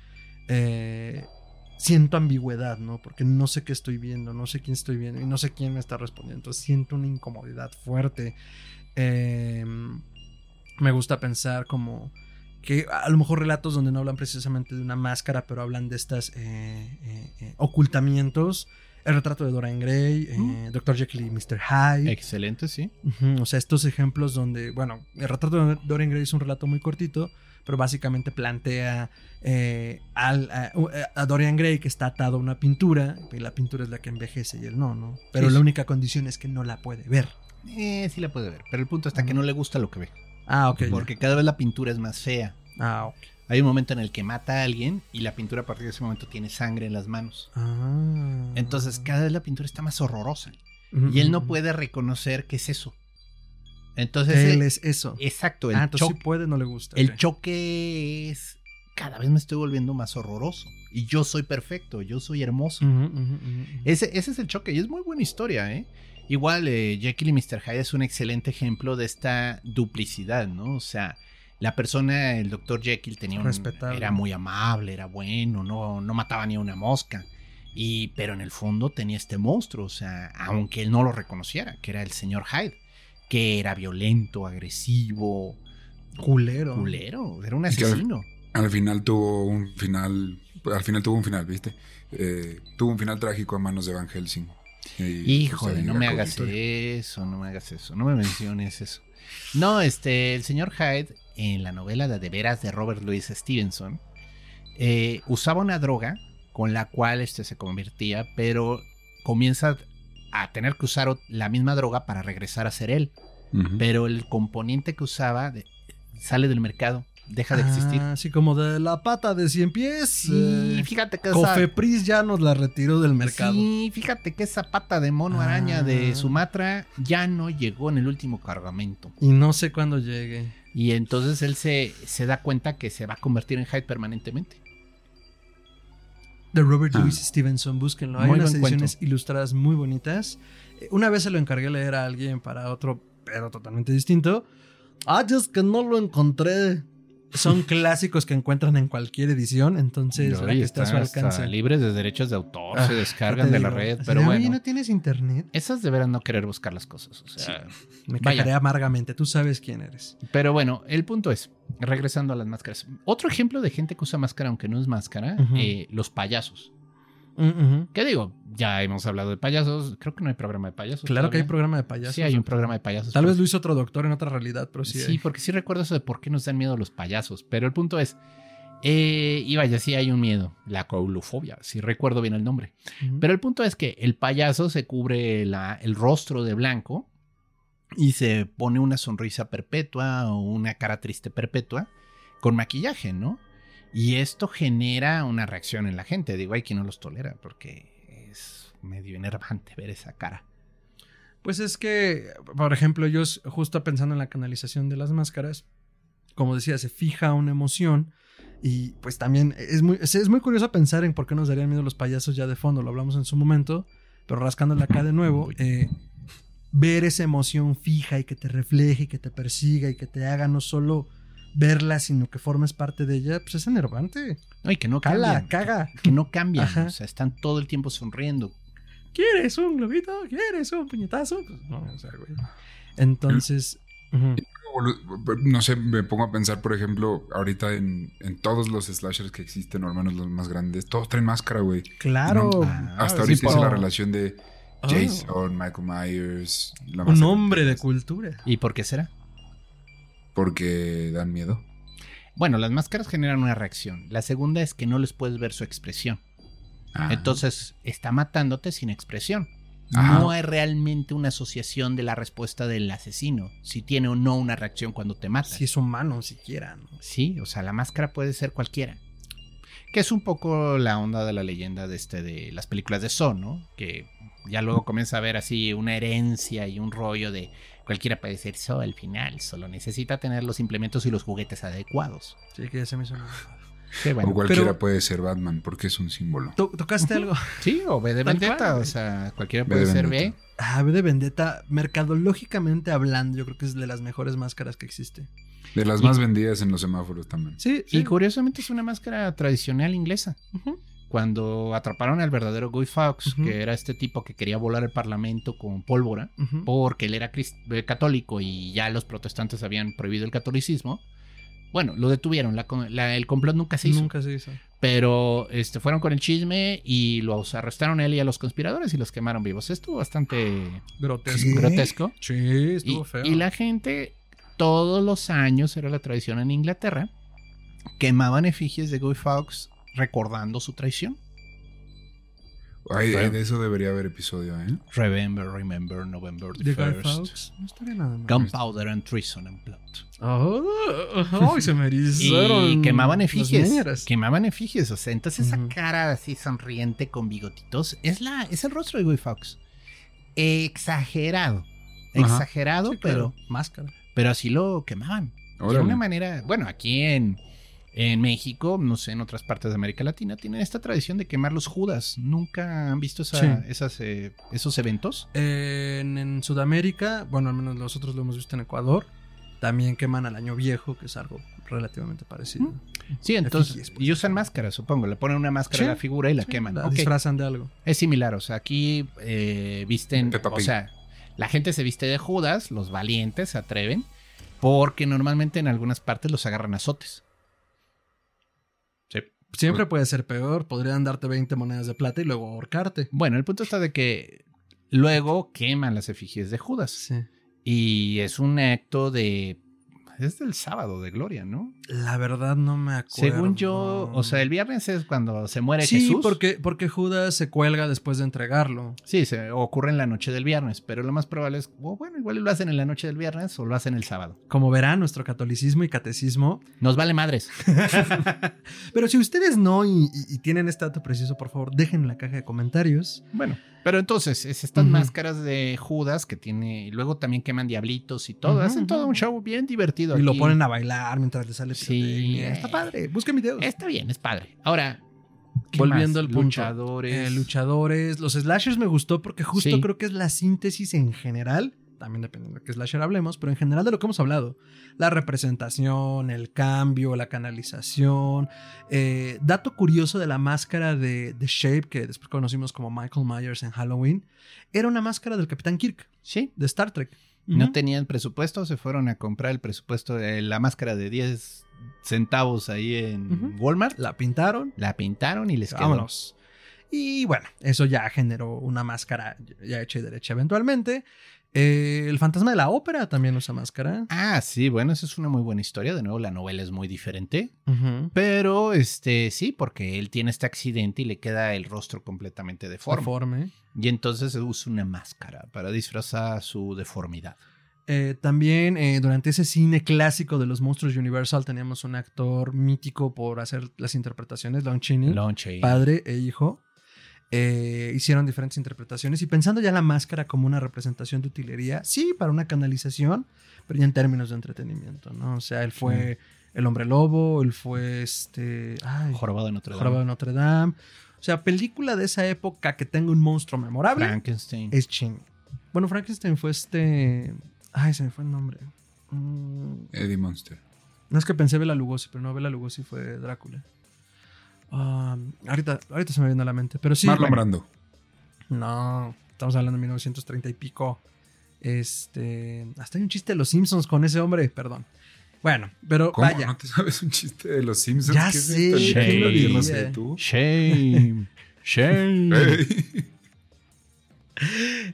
eh, siento ambigüedad, ¿no? Porque no sé qué estoy viendo, no sé quién estoy viendo y no sé quién me está respondiendo. Entonces siento una incomodidad fuerte. Eh, me gusta pensar como que a lo mejor relatos donde no hablan precisamente de una máscara, pero hablan de estas eh, eh, eh, ocultamientos. El retrato de Dorian Gray, eh, Dr. Jekyll y Mr. Hyde. Excelente, sí. O sea, estos ejemplos donde, bueno, el retrato de Dorian Gray es un relato muy cortito, pero básicamente plantea eh, al- a, a Dorian Gray que está atado a una pintura, y la pintura es la que envejece y él no, ¿no? Pero Sí, la sí. única condición es que no la puede ver. Eh, sí la puede ver. Pero el punto está que no le gusta lo que ve. Ah, ok. ya. Porque cada vez la pintura es más fea. Ah, ok. Hay un momento en el que mata a alguien y la pintura a partir de ese momento tiene sangre en las manos. Ah. Entonces cada vez la pintura está más horrorosa. Ujú, Y él no ujú. puede reconocer qué es eso. Entonces, él él- es eso. exacto, el, ah, entonces sí puede, no le gusta. el choque es... Cada vez me estoy volviendo más horroroso. Y yo soy perfecto, yo soy hermoso. Ese es el choque y es muy buena historia, ¿eh? Igual eh, Jekyll y Mr. Hyde es un excelente ejemplo de esta duplicidad, ¿no? O sea, la persona, el doctor Jekyll tenía un, era muy amable, era bueno, no, no mataba ni a una mosca. Y, pero en el fondo tenía este monstruo, o sea, aunque él no lo reconociera, que era el señor Hyde, que era violento, agresivo, Culero. culero, era un asesino. Al final tuvo un final. Al final tuvo un final, ¿viste? Eh, tuvo un final trágico a manos de Van Helsing. Y, Híjole, pues, no me hagas historia. eso, no me hagas eso, no me menciones eso. No, este, el señor Hyde, en la novela de De veras de Robert Louis Stevenson, eh, usaba una droga con la cual este se convertía, pero comienza a tener que usar la misma droga para regresar a ser él. Pero el componente que usaba de- sale del mercado, deja de existir. Ah, Así como de la pata de 100 pies. Sí, eh, fíjate que esa, Cofepris ya nos la retiró del mercado. Sí, fíjate que esa pata de mono Ah. araña de Sumatra ya no llegó en el último cargamento. Y no sé cuándo llegue. Y entonces él se, se da cuenta que se va a convertir en Hyde permanentemente. De Robert Ah. Louis Stevenson, búsquenlo. Hay Muy unas ediciones cuento. ilustradas muy bonitas. Eh, Una vez se lo encargué leer a alguien para otro, pero totalmente distinto. Ah, es que no lo encontré. Son clásicos que encuentran en cualquier edición, entonces la que está a su alcance. libres de derechos de autor, Ah, se ¿qué descargan de la red, pero bueno. Oye, ¿no tienes internet? Esas deberán no querer buscar las cosas. o sea, Me quejaré amargamente. Tú sabes quién eres. Pero bueno, el punto es, regresando a las máscaras. Otro ejemplo de gente que usa máscara aunque no es máscara, eh, los payasos. Ujú. ¿Qué digo? Ya hemos hablado de payasos. Creo que no hay programa de payasos. Claro que hay programa de payasos. Sí, hay un programa de payasos. Tal pero- vez lo hizo otro doctor en otra realidad, pero sí. Sí, hay. porque sí recuerdo eso de por qué nos dan miedo los payasos. Pero el punto es, eh, y vaya, sí hay un miedo, la coulofobia, si recuerdo bien el nombre. Pero el punto es que el payaso se cubre la- el rostro de blanco y se pone una sonrisa perpetua o una cara triste perpetua con maquillaje, ¿no? Y esto genera una reacción en la gente. Digo, hay quien no los tolera porque es medio enervante ver esa cara. Pues es que, por ejemplo, ellos, justo pensando en la canalización de las máscaras, como decía, se fija una emoción. Y pues también es muy, es, muy curioso pensar en por qué nos darían miedo los payasos ya de fondo, lo hablamos en su momento. pero rascándola acá de nuevo, eh, ver esa emoción fija y que te refleje y que te persiga y que te haga no solo verla, sino que formes parte de ella, pues es enervante. No, y que no Cala, cambian. caga. Que no cambian. Ajá. O sea, están todo el tiempo sonriendo. ¿Quieres un globito? ¿Quieres un puñetazo? Pues no, o sea, güey. Entonces. No sé, me pongo a pensar, por ejemplo, ahorita en, en todos los slashers que existen, o al menos los más grandes, todos traen máscara, güey. claro. No, Ah, Hasta sí, ahorita hice la relación de Oh. Jason, Michael Myers, la un hombre de cultura. ¿Y por qué será? Porque dan miedo. Bueno, las máscaras generan una reacción. La segunda es que no les puedes ver su expresión. Ah. Entonces, está matándote sin expresión. Ajá. No hay realmente una asociación de la respuesta del asesino, si tiene o no una reacción cuando te mata. Si es humano, siquiera. ¿no? Sí, o sea, la máscara puede ser cualquiera. Que es un poco la onda de la leyenda de este de las películas de Saw, ¿no? Que ya luego comienza a ver así una herencia y un rollo de cualquiera puede ser Saw al final, solo necesita tener los implementos y los juguetes adecuados. Sí, que ya se me hizo. Qué bueno. o cualquiera pero- puede ser Batman, porque es un símbolo. To- ¿Tocaste algo? Sí, o B de Vendetta, cual, o sea, cualquiera puede de ser. B. Ah, B de Vendetta, mercadológicamente hablando, yo creo que es de las mejores máscaras que existe. De las Y- más vendidas en los semáforos también. Sí, Y curiosamente es una máscara tradicional inglesa. Ujú. Cuando atraparon al verdadero Guy Fawkes, que era este tipo que quería volar el parlamento con pólvora, porque él era eh, católico y ya los protestantes habían prohibido el catolicismo. Bueno, lo detuvieron, la co- la- el complot nunca se hizo, Nunca se hizo. pero este, fueron con el chisme y los arrestaron a él y a los conspiradores y los quemaron vivos. Estuvo bastante Grotesco. ¿Qué? grotesco. Sí, Y, estuvo feo. y la gente, todos los años, era la tradición en Inglaterra, quemaban efigies de Guy Fawkes recordando su traición. Ay, de eso debería haber episodio, ¿eh? Remember, remember, November the 1st. Fawkes. No estaría nada mal. Gunpowder and treason and blood. Oh, ay, se me erizaron Y quemaban efigies. Quemaban efigies. O sea, entonces esa cara así sonriente con bigotitos es, la, es el rostro de Guy Fawkes. Exagerado. Exagerado, Sí, pero, claro, Máscara. pero así lo quemaban. De una manera, bueno, aquí en, en México, no sé, en otras partes de América Latina, tienen esta tradición de quemar los judas. ¿Nunca han visto esa- Sí. esas, eh, esos eventos? En, en Sudamérica, bueno, al menos nosotros lo hemos visto en Ecuador, también queman al año viejo, que es algo relativamente parecido. Sí, entonces, Efigies, pues. y usan máscaras, supongo. Le ponen una máscara Sí, a la figura y la Sí, queman. La disfrazan de algo. Es similar, o sea, aquí eh, visten, o sea, la gente se viste de Judas, los valientes se atreven, porque normalmente en algunas partes los agarran azotes. Siempre puede ser peor. Podrían darte 20 monedas de plata y luego ahorcarte. Bueno, el punto está de que luego queman las efigies de Judas. Sí. Y es un acto de... Es del sábado de gloria, ¿no? La verdad no me acuerdo. Según yo, o sea, el viernes es cuando se muere Sí, Jesús. porque, porque Judas se cuelga después de entregarlo. Sí, se ocurre en la noche del viernes, pero lo más probable es, oh, bueno, igual lo hacen en la noche del viernes o lo hacen el sábado. Como verán, nuestro catolicismo y catecismo. Nos vale madres. Pero si ustedes no y, y- y tienen este dato preciso, por favor, dejen en la caja de comentarios. Bueno, pero entonces, es estas máscaras de Judas que tiene, y luego también queman diablitos y todo, hacen todo un show bien divertido. Y lo ponen a bailar mientras le sale Sí. Está padre. Busquen videos. Está bien, es padre. Ahora, ¿qué Volviendo más? al punto. Luchadores. Eh, luchadores. Los slashers me gustó porque justo Sí. creo que es la síntesis en general. También dependiendo de qué slasher hablemos, pero en general de lo que hemos hablado. La representación, el cambio, la canalización. Eh, dato curioso de la máscara de, de Shape, que después conocimos como Michael Myers en Halloween, era una máscara del Capitán Kirk, Sí, de Star Trek. no tenían presupuesto, se fueron a comprar el presupuesto de la máscara de 10 centavos ahí en. Walmart. La pintaron. La pintaron y les quedó. Vámonos. Y bueno, eso ya generó una máscara ya hecha y derecha eventualmente. Eh, el fantasma de la ópera también usa máscara. Ah, sí, bueno, esa es una muy buena historia. De nuevo, la novela es muy diferente. Pero, este, sí, porque él tiene este accidente y le queda el rostro completamente deforme. Deforme. Y entonces usa una máscara para disfrazar su deformidad. Eh, también eh, durante ese cine clásico de los monstruos Universal teníamos un actor mítico por hacer las interpretaciones, Lon Chaney, Lon Chaney. padre e hijo. Eh, hicieron diferentes interpretaciones y pensando ya la máscara como una representación de utilería, sí, para una canalización, pero ya en términos de entretenimiento, ¿no? O sea, él fue el hombre lobo, él fue este... Ay, Jorobado de Notre Dame. Jorobado de Notre Dame. O sea, película de esa época que tenga un monstruo memorable Frankenstein. es Ching. Bueno, Frankenstein fue este. Ay, se me fue el nombre. Mm, Eddie Monster. no es que pensé Bela Lugosi, pero no, Bela Lugosi fue Drácula. Ah, ahorita, ahorita se me viene a la mente, pero sí. Marlon Brando. No, estamos hablando de 1930 y pico. Este. Hasta hay un chiste de los Simpsons con ese hombre, perdón. Bueno, pero ¿Cómo? vaya. ¿No te sabes un chiste de los Simpsons? Ya ¿Qué es sé, sé, tú. Shame. Shame.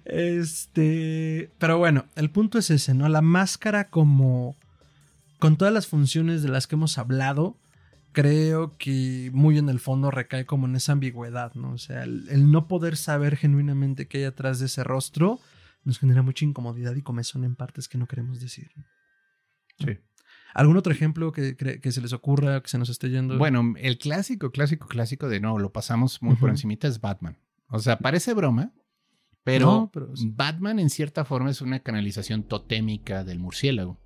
Este. Pero bueno, el punto es ese, ¿no? La máscara, como. Con todas las funciones de las que hemos hablado, creo que muy en el fondo recae como en esa ambigüedad, ¿no? O sea, el, el no poder saber genuinamente qué hay atrás de ese rostro nos genera mucha incomodidad y comezón en partes que no queremos decir. Sí. ¿Algún otro ejemplo que, que se les ocurra, que se nos esté yendo? Bueno, el clásico, clásico, clásico de no, lo pasamos muy por encimita es Batman. O sea, parece broma, pero, No, pero es- Batman en cierta forma es una canalización totémica del murciélago.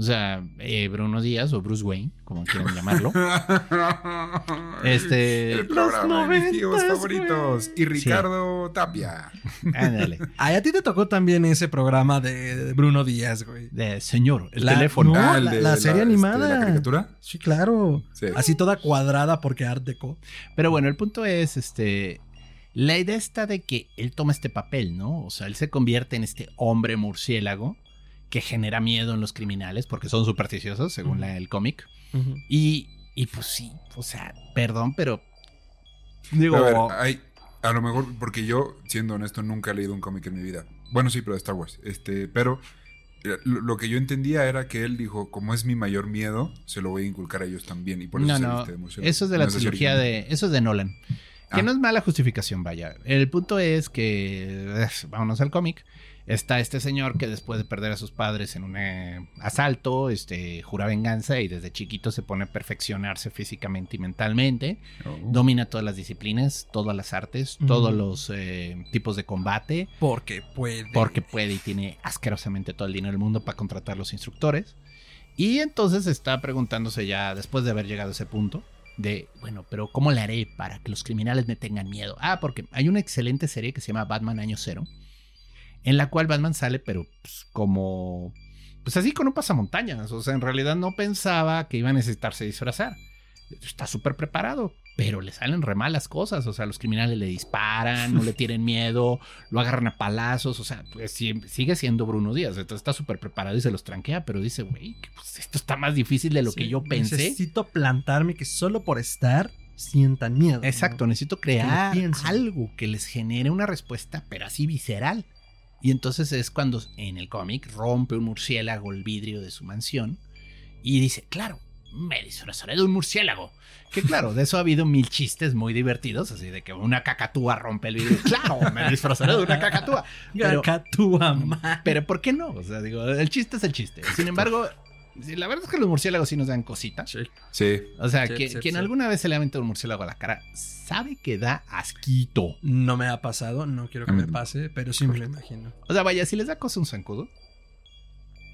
O sea, eh, Bruno Díaz o Bruce Wayne, como quieran llamarlo. Este, El programa de mis tíos favoritos. Y Ricardo Tapia. ándale. Ay, a ti te tocó también ese programa de, Bruno Díaz, güey. De, señor, el La- teléfono. No, el la- la serie este, animada. ¿La caricatura? Sí, claro. Sí. Así toda cuadrada porque Art Deco. Pero bueno, el punto es, este, la idea está de que él toma este papel, ¿no? O sea, él se convierte en este hombre murciélago que genera miedo en los criminales porque son supersticiosos, según la- el cómic. Y, y pues sí, o sea, perdón, pero digo, A ver, hay, a lo mejor, porque yo, siendo honesto, nunca he leído un cómic en mi vida. Bueno, sí, pero de Star Wars. Este, pero eh, lo, que yo entendía era que él dijo, como es mi mayor miedo, se lo voy a inculcar a ellos también. Y por eso no, se viste de eso es de la No trilogía de, eso es de Nolan. Que Ah. no es mala justificación, vaya. El punto es que, eh, vámonos al cómic, está este señor que después de perder a sus padres en un eh, asalto, este, jura venganza y desde chiquito se pone a perfeccionarse físicamente y mentalmente. Oh. Domina todas las disciplinas, todas las artes, todos los eh, tipos de combate, Porque puede. porque puede y tiene asquerosamente todo el dinero del mundo para contratar los instructores. Y entonces está preguntándose ya, después de haber llegado a ese punto, de, bueno, pero ¿cómo le haré para que los criminales me tengan miedo? Ah, porque hay una excelente serie que se llama Batman Año Cero, en la cual Batman sale, pero pues, como, pues así con un pasamontañas. O sea, en realidad no pensaba que iba a necesitarse disfrazar. Está súper preparado, pero le salen re malas cosas. O sea, los criminales le disparan, no le tienen miedo, lo agarran a palazos. O sea, pues, sigue siendo Bruno Díaz. Entonces está súper preparado y se los tranquea, pero dice, güey, pues, esto está más difícil de lo que yo pensé. Necesito plantarme que solo por estar sientan miedo. ¿no? Exacto, necesito crear algo que les genere una respuesta, pero así visceral. Y entonces es cuando en el cómic rompe un murciélago el vidrio de su mansión y dice, claro, me disfrazaré de un murciélago. Que claro, de eso ha habido mil chistes muy divertidos, así de que una cacatúa rompe el vidrio. Claro, me disfrazaré de una cacatúa. Pero, Cacatúa, man. pero ¿por qué no? O sea, digo, el chiste es el chiste. Sin embargo, la verdad es que los murciélagos sí nos dan cositas. Sí. O sea, Sí, que- sí, quien sí. alguna vez se le ha aventado un murciélago a la cara sabe que da asquito. No me ha pasado, no quiero que me pase, pero sí me lo imagino. O sea, vaya, si les da cosa un zancudo.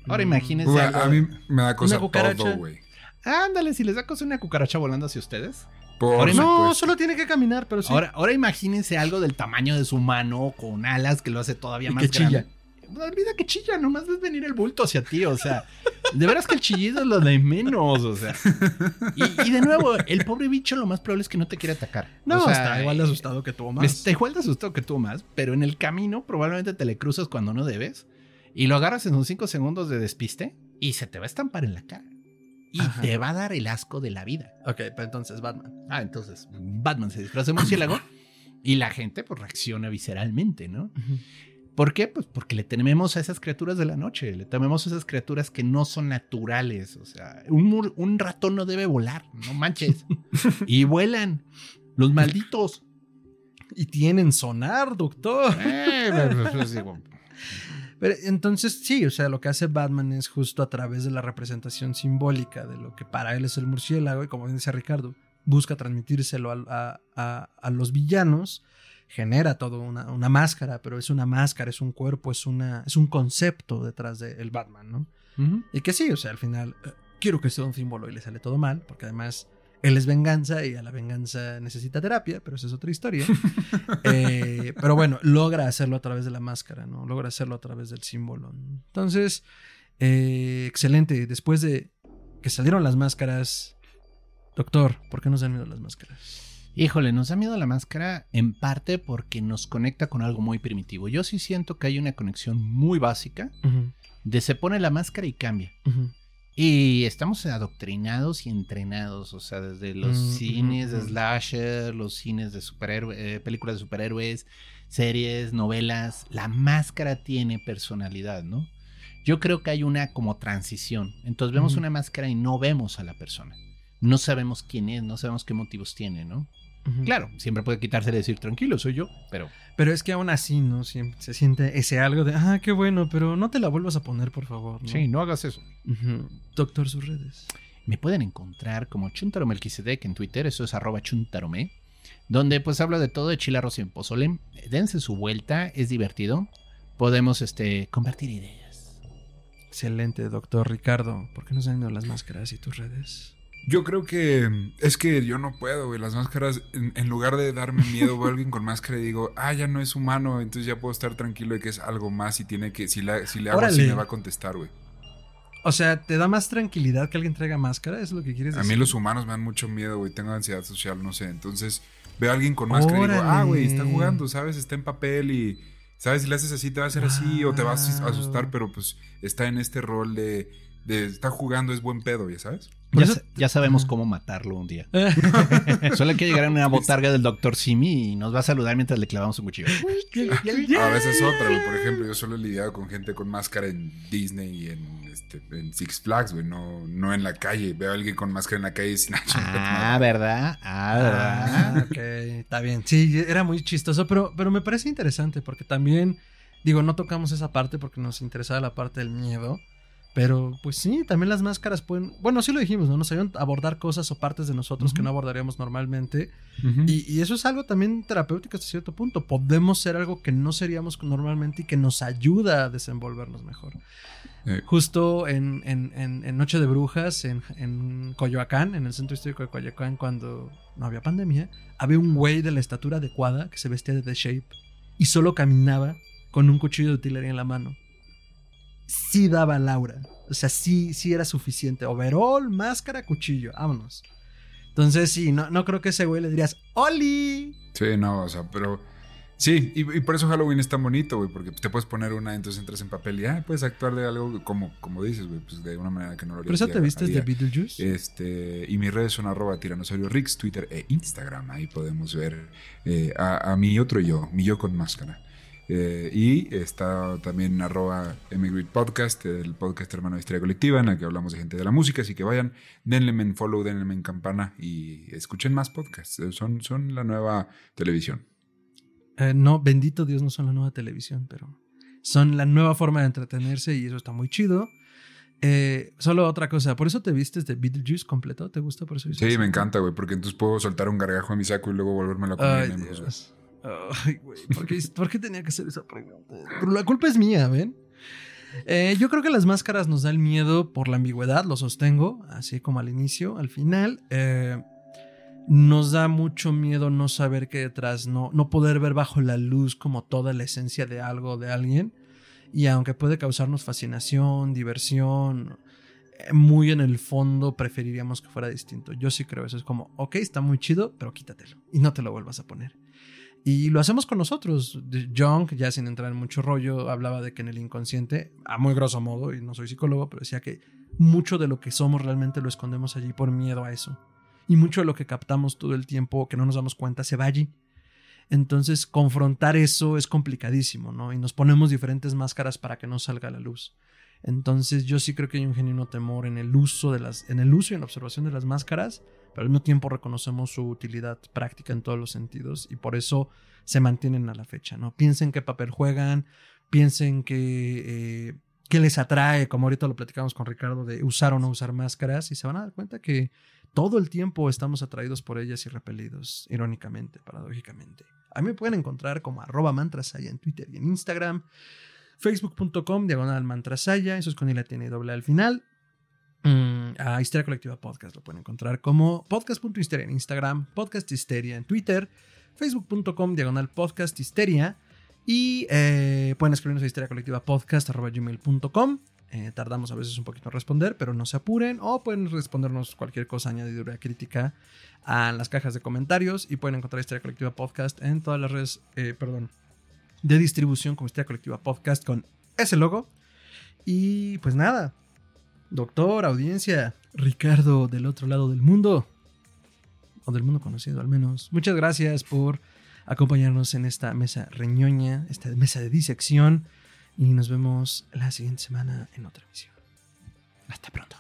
Ahora Mm. imagínense Uy, algo- a mí me da cosa todo, güey. Ándale, si les da cosa una cucaracha volando hacia ustedes. Por Ahora No, solo tiene que caminar, pero sí. Ahora, ahora imagínense algo del tamaño de su mano con alas que lo hace todavía Y más que grande. chilla. Olvida que chilla, nomás ves venir el bulto hacia ti, o sea, de veras que el chillido es lo de menos, o sea. Y, y de nuevo, el pobre bicho lo más probable es que no te quiera atacar. no, o sea, está igual de asustado que tú, más. Está igual de asustado que tú más, pero en el camino probablemente te le cruzas cuando no debes y lo agarras en unos 5 segundos de despiste y se te va a estampar en la cara. Y Ajá. te va a dar el asco de la vida. Ok, pero entonces Batman. Ah, entonces Batman se disfraza de murciélago y la gente pues reacciona visceralmente, ¿no? ¿Por qué? Pues porque le tememos a esas criaturas de la noche, le tememos a esas criaturas que no son naturales. O sea, un, un ratón no debe volar, no manches. y vuelan. Los malditos. Y tienen sonar, doctor. Eh, pues, pues, digo, Pero entonces sí, o sea, lo que hace Batman es justo a través de la representación simbólica de lo que para él es el murciélago y como dice Ricardo, busca transmitírselo a, a- a- a los villanos, genera todo una, una máscara, pero es una máscara, es un cuerpo, es, una, es un concepto detrás del Batman, ¿no? Y que sí, o sea, al final, eh, quiero que sea un símbolo y le sale todo mal, porque además Él es venganza y a la venganza necesita terapia, pero esa es otra historia. Eh, pero bueno, logra hacerlo a través de la máscara, ¿no? Logra hacerlo a través del símbolo. Entonces, eh, excelente. Después de que salieron las máscaras, doctor, ¿por qué nos dan miedo las máscaras? Híjole, nos da miedo la máscara en parte porque nos conecta con algo muy primitivo. Yo sí siento que hay una conexión muy básica de se pone la máscara y cambia. Y estamos adoctrinados y entrenados, o sea, desde los Mm, cines mm, de mm. slasher, los cines de superhéroes, eh, películas de superhéroes, series, novelas, la máscara tiene personalidad, ¿no? Yo creo que hay una como transición. Entonces vemos una máscara y no vemos a la persona. No sabemos quién es, no sabemos qué motivos tiene, ¿no? Claro, siempre puede quitarse y decir, tranquilo, soy yo, pero... Pero es que aún así, ¿no? Siempre se siente ese algo de, ah, qué bueno, pero no te la vuelvas a poner, por favor. ¿no? Sí, no hagas eso. Doctor, sus redes. Me pueden encontrar como Chuntaro Melquisedec en Twitter, eso es arroba chuntarome, donde pues hablo de todo de chile, arroz y en pozole. Dense su vuelta, es divertido. Podemos este, compartir ideas. Excelente, doctor Ricardo. ¿Por qué dan miedo las máscaras y tus redes? Yo creo que es que yo no puedo, güey. Las máscaras, en, en lugar de darme miedo, veo a alguien con máscara y digo, ah, ya no es humano, entonces ya puedo estar tranquilo de que es algo más y tiene que, si, la, si le hago así me va a contestar, güey. O sea, ¿te da más tranquilidad que alguien traiga máscara? ¿Es lo que quieres A decir? mí los humanos me dan mucho miedo, güey. Tengo ansiedad social, no sé. Entonces veo a alguien con máscara y digo, ah, güey, está jugando, ¿sabes? Está en papel y, ¿sabes? Si le haces así, te va a hacer así o te vas a asustar, pero pues está en este rol de, de está jugando, es buen pedo, ¿ya sabes? Ya, eso- sa- ya sabemos cómo matarlo un día. Solo hay que llegar a una botarga del Dr. Simi y nos va a saludar mientras le clavamos un cuchillo. A veces otra, güey. Por ejemplo, yo solo he lidiado con gente con máscara en Disney y en, este, en Six Flags, güey. No, no en la calle. Veo a alguien con máscara en la calle y sin Ah, ¿verdad? Ah, ¿verdad? Ah, ok, está bien. Sí, era muy chistoso, pero, pero me parece interesante porque también, digo, no tocamos esa parte porque nos interesaba la parte del miedo. Pero, pues sí, también las máscaras pueden. Bueno, sí lo dijimos, ¿no? Nos ayudan a abordar cosas o partes de nosotros que no abordaríamos normalmente. Y eso es algo también terapéutico hasta cierto punto. Podemos ser algo que no seríamos normalmente y que nos ayuda a desenvolvernos mejor. Eh, Justo en, en- en- en Noche de Brujas, en, en Coyoacán, en el centro histórico de Coyoacán, cuando no había pandemia, había un güey de la estatura adecuada que se vestía de The Shape y solo caminaba con un cuchillo de utilería en la mano. Sí daba Laura. O sea, sí, sí era suficiente. Overall, máscara, cuchillo. Vámonos. Entonces, sí, no, no creo que ese güey le dirías, ¡Oli! Sí, no, o sea, pero. Sí, y, y por eso Halloween es tan bonito, güey, porque te puedes poner una, entonces entras en papel y ah, puedes actuar de algo como, como dices, güey, pues de una manera que no lo ¿Por eso te vistes de. Beetlejuice? Este, y mis redes son arroba tiranosaurio Rix, Twitter e Instagram. Ahí podemos ver eh, a, a mi otro yo, mi yo con máscara. Eh, y está también arroba Emigrate Podcast, el podcast hermano de Historia Colectiva, en el que hablamos de gente de la música. Así que vayan, denle en follow, denle en campana y escuchen más podcasts. Eh, Son, son la nueva televisión. Eh, no, bendito Dios, no son la nueva televisión, pero son la nueva forma de entretenerse y eso está muy chido. Eh, solo otra cosa, ¿por eso te vistes de Beetlejuice completo? ¿Te gusta por eso? Sí, me encanta, güey, porque entonces puedo soltar un gargajo en mi saco y luego volvérmelo a comer. Ay, Ay, güey, ¿por qué, tenía que hacer esa pregunta? La culpa es mía, ¿ven? Eh, yo creo que las máscaras nos da el miedo por la ambigüedad, lo sostengo, así como al inicio, al final. eh, nos da mucho miedo no saber qué detrás, no, no poder ver bajo la luz como toda la esencia de algo de alguien. Y aunque puede causarnos fascinación, diversión, eh, muy en el fondo preferiríamos que fuera distinto. Yo sí creo eso. Es como, ok, está muy chido, pero quítatelo y no te lo vuelvas a poner. Y lo hacemos con nosotros. Jung, ya sin entrar en mucho rollo, hablaba de que en el inconsciente, a muy grosso modo, y no soy psicólogo, pero decía que mucho de lo que somos realmente lo escondemos allí por miedo a eso. Y mucho de lo que captamos todo el tiempo, que no nos damos cuenta, se va allí. Entonces, confrontar eso es complicadísimo, ¿no? Y nos ponemos diferentes máscaras para que no salga la luz. Entonces, yo sí creo que hay un genuino temor en el uso de las, en el uso y en la observación de las máscaras, pero al mismo tiempo reconocemos su utilidad práctica en todos los sentidos y por eso se mantienen a la fecha, ¿no? Piensen qué papel juegan, piensen que, eh, qué les atrae, como ahorita lo platicamos con Ricardo, de usar o no usar máscaras y se van a dar cuenta que todo el tiempo estamos atraídos por ellas y repelidos, irónicamente, paradójicamente. A mí me pueden encontrar como arroba mantrasaya en Twitter y en Instagram, facebook.com, diagonal mantrasaya, eso es con I la tiene y doble al final. Mm, a Histeria Colectiva Podcast lo pueden encontrar como podcast.histeria en Instagram, podcast histeria en Twitter, facebook.com diagonal podcast histeria y eh, pueden escribirnos a histeria colectiva podcast gmail.com. Eh, tardamos a veces un poquito en responder, pero no se apuren. O pueden respondernos cualquier cosa, añadidura, crítica a las cajas de comentarios. Y pueden encontrar Histeria Colectiva Podcast en todas las redes, eh, perdón, de distribución como Colectiva Podcast con ese logo. Y pues nada, doctor, audiencia, Ricardo del otro lado del mundo, o del mundo conocido al menos. Muchas gracias por acompañarnos en esta mesa reñoña, esta mesa de disección. Y nos vemos la siguiente semana en otra emisión. Hasta pronto.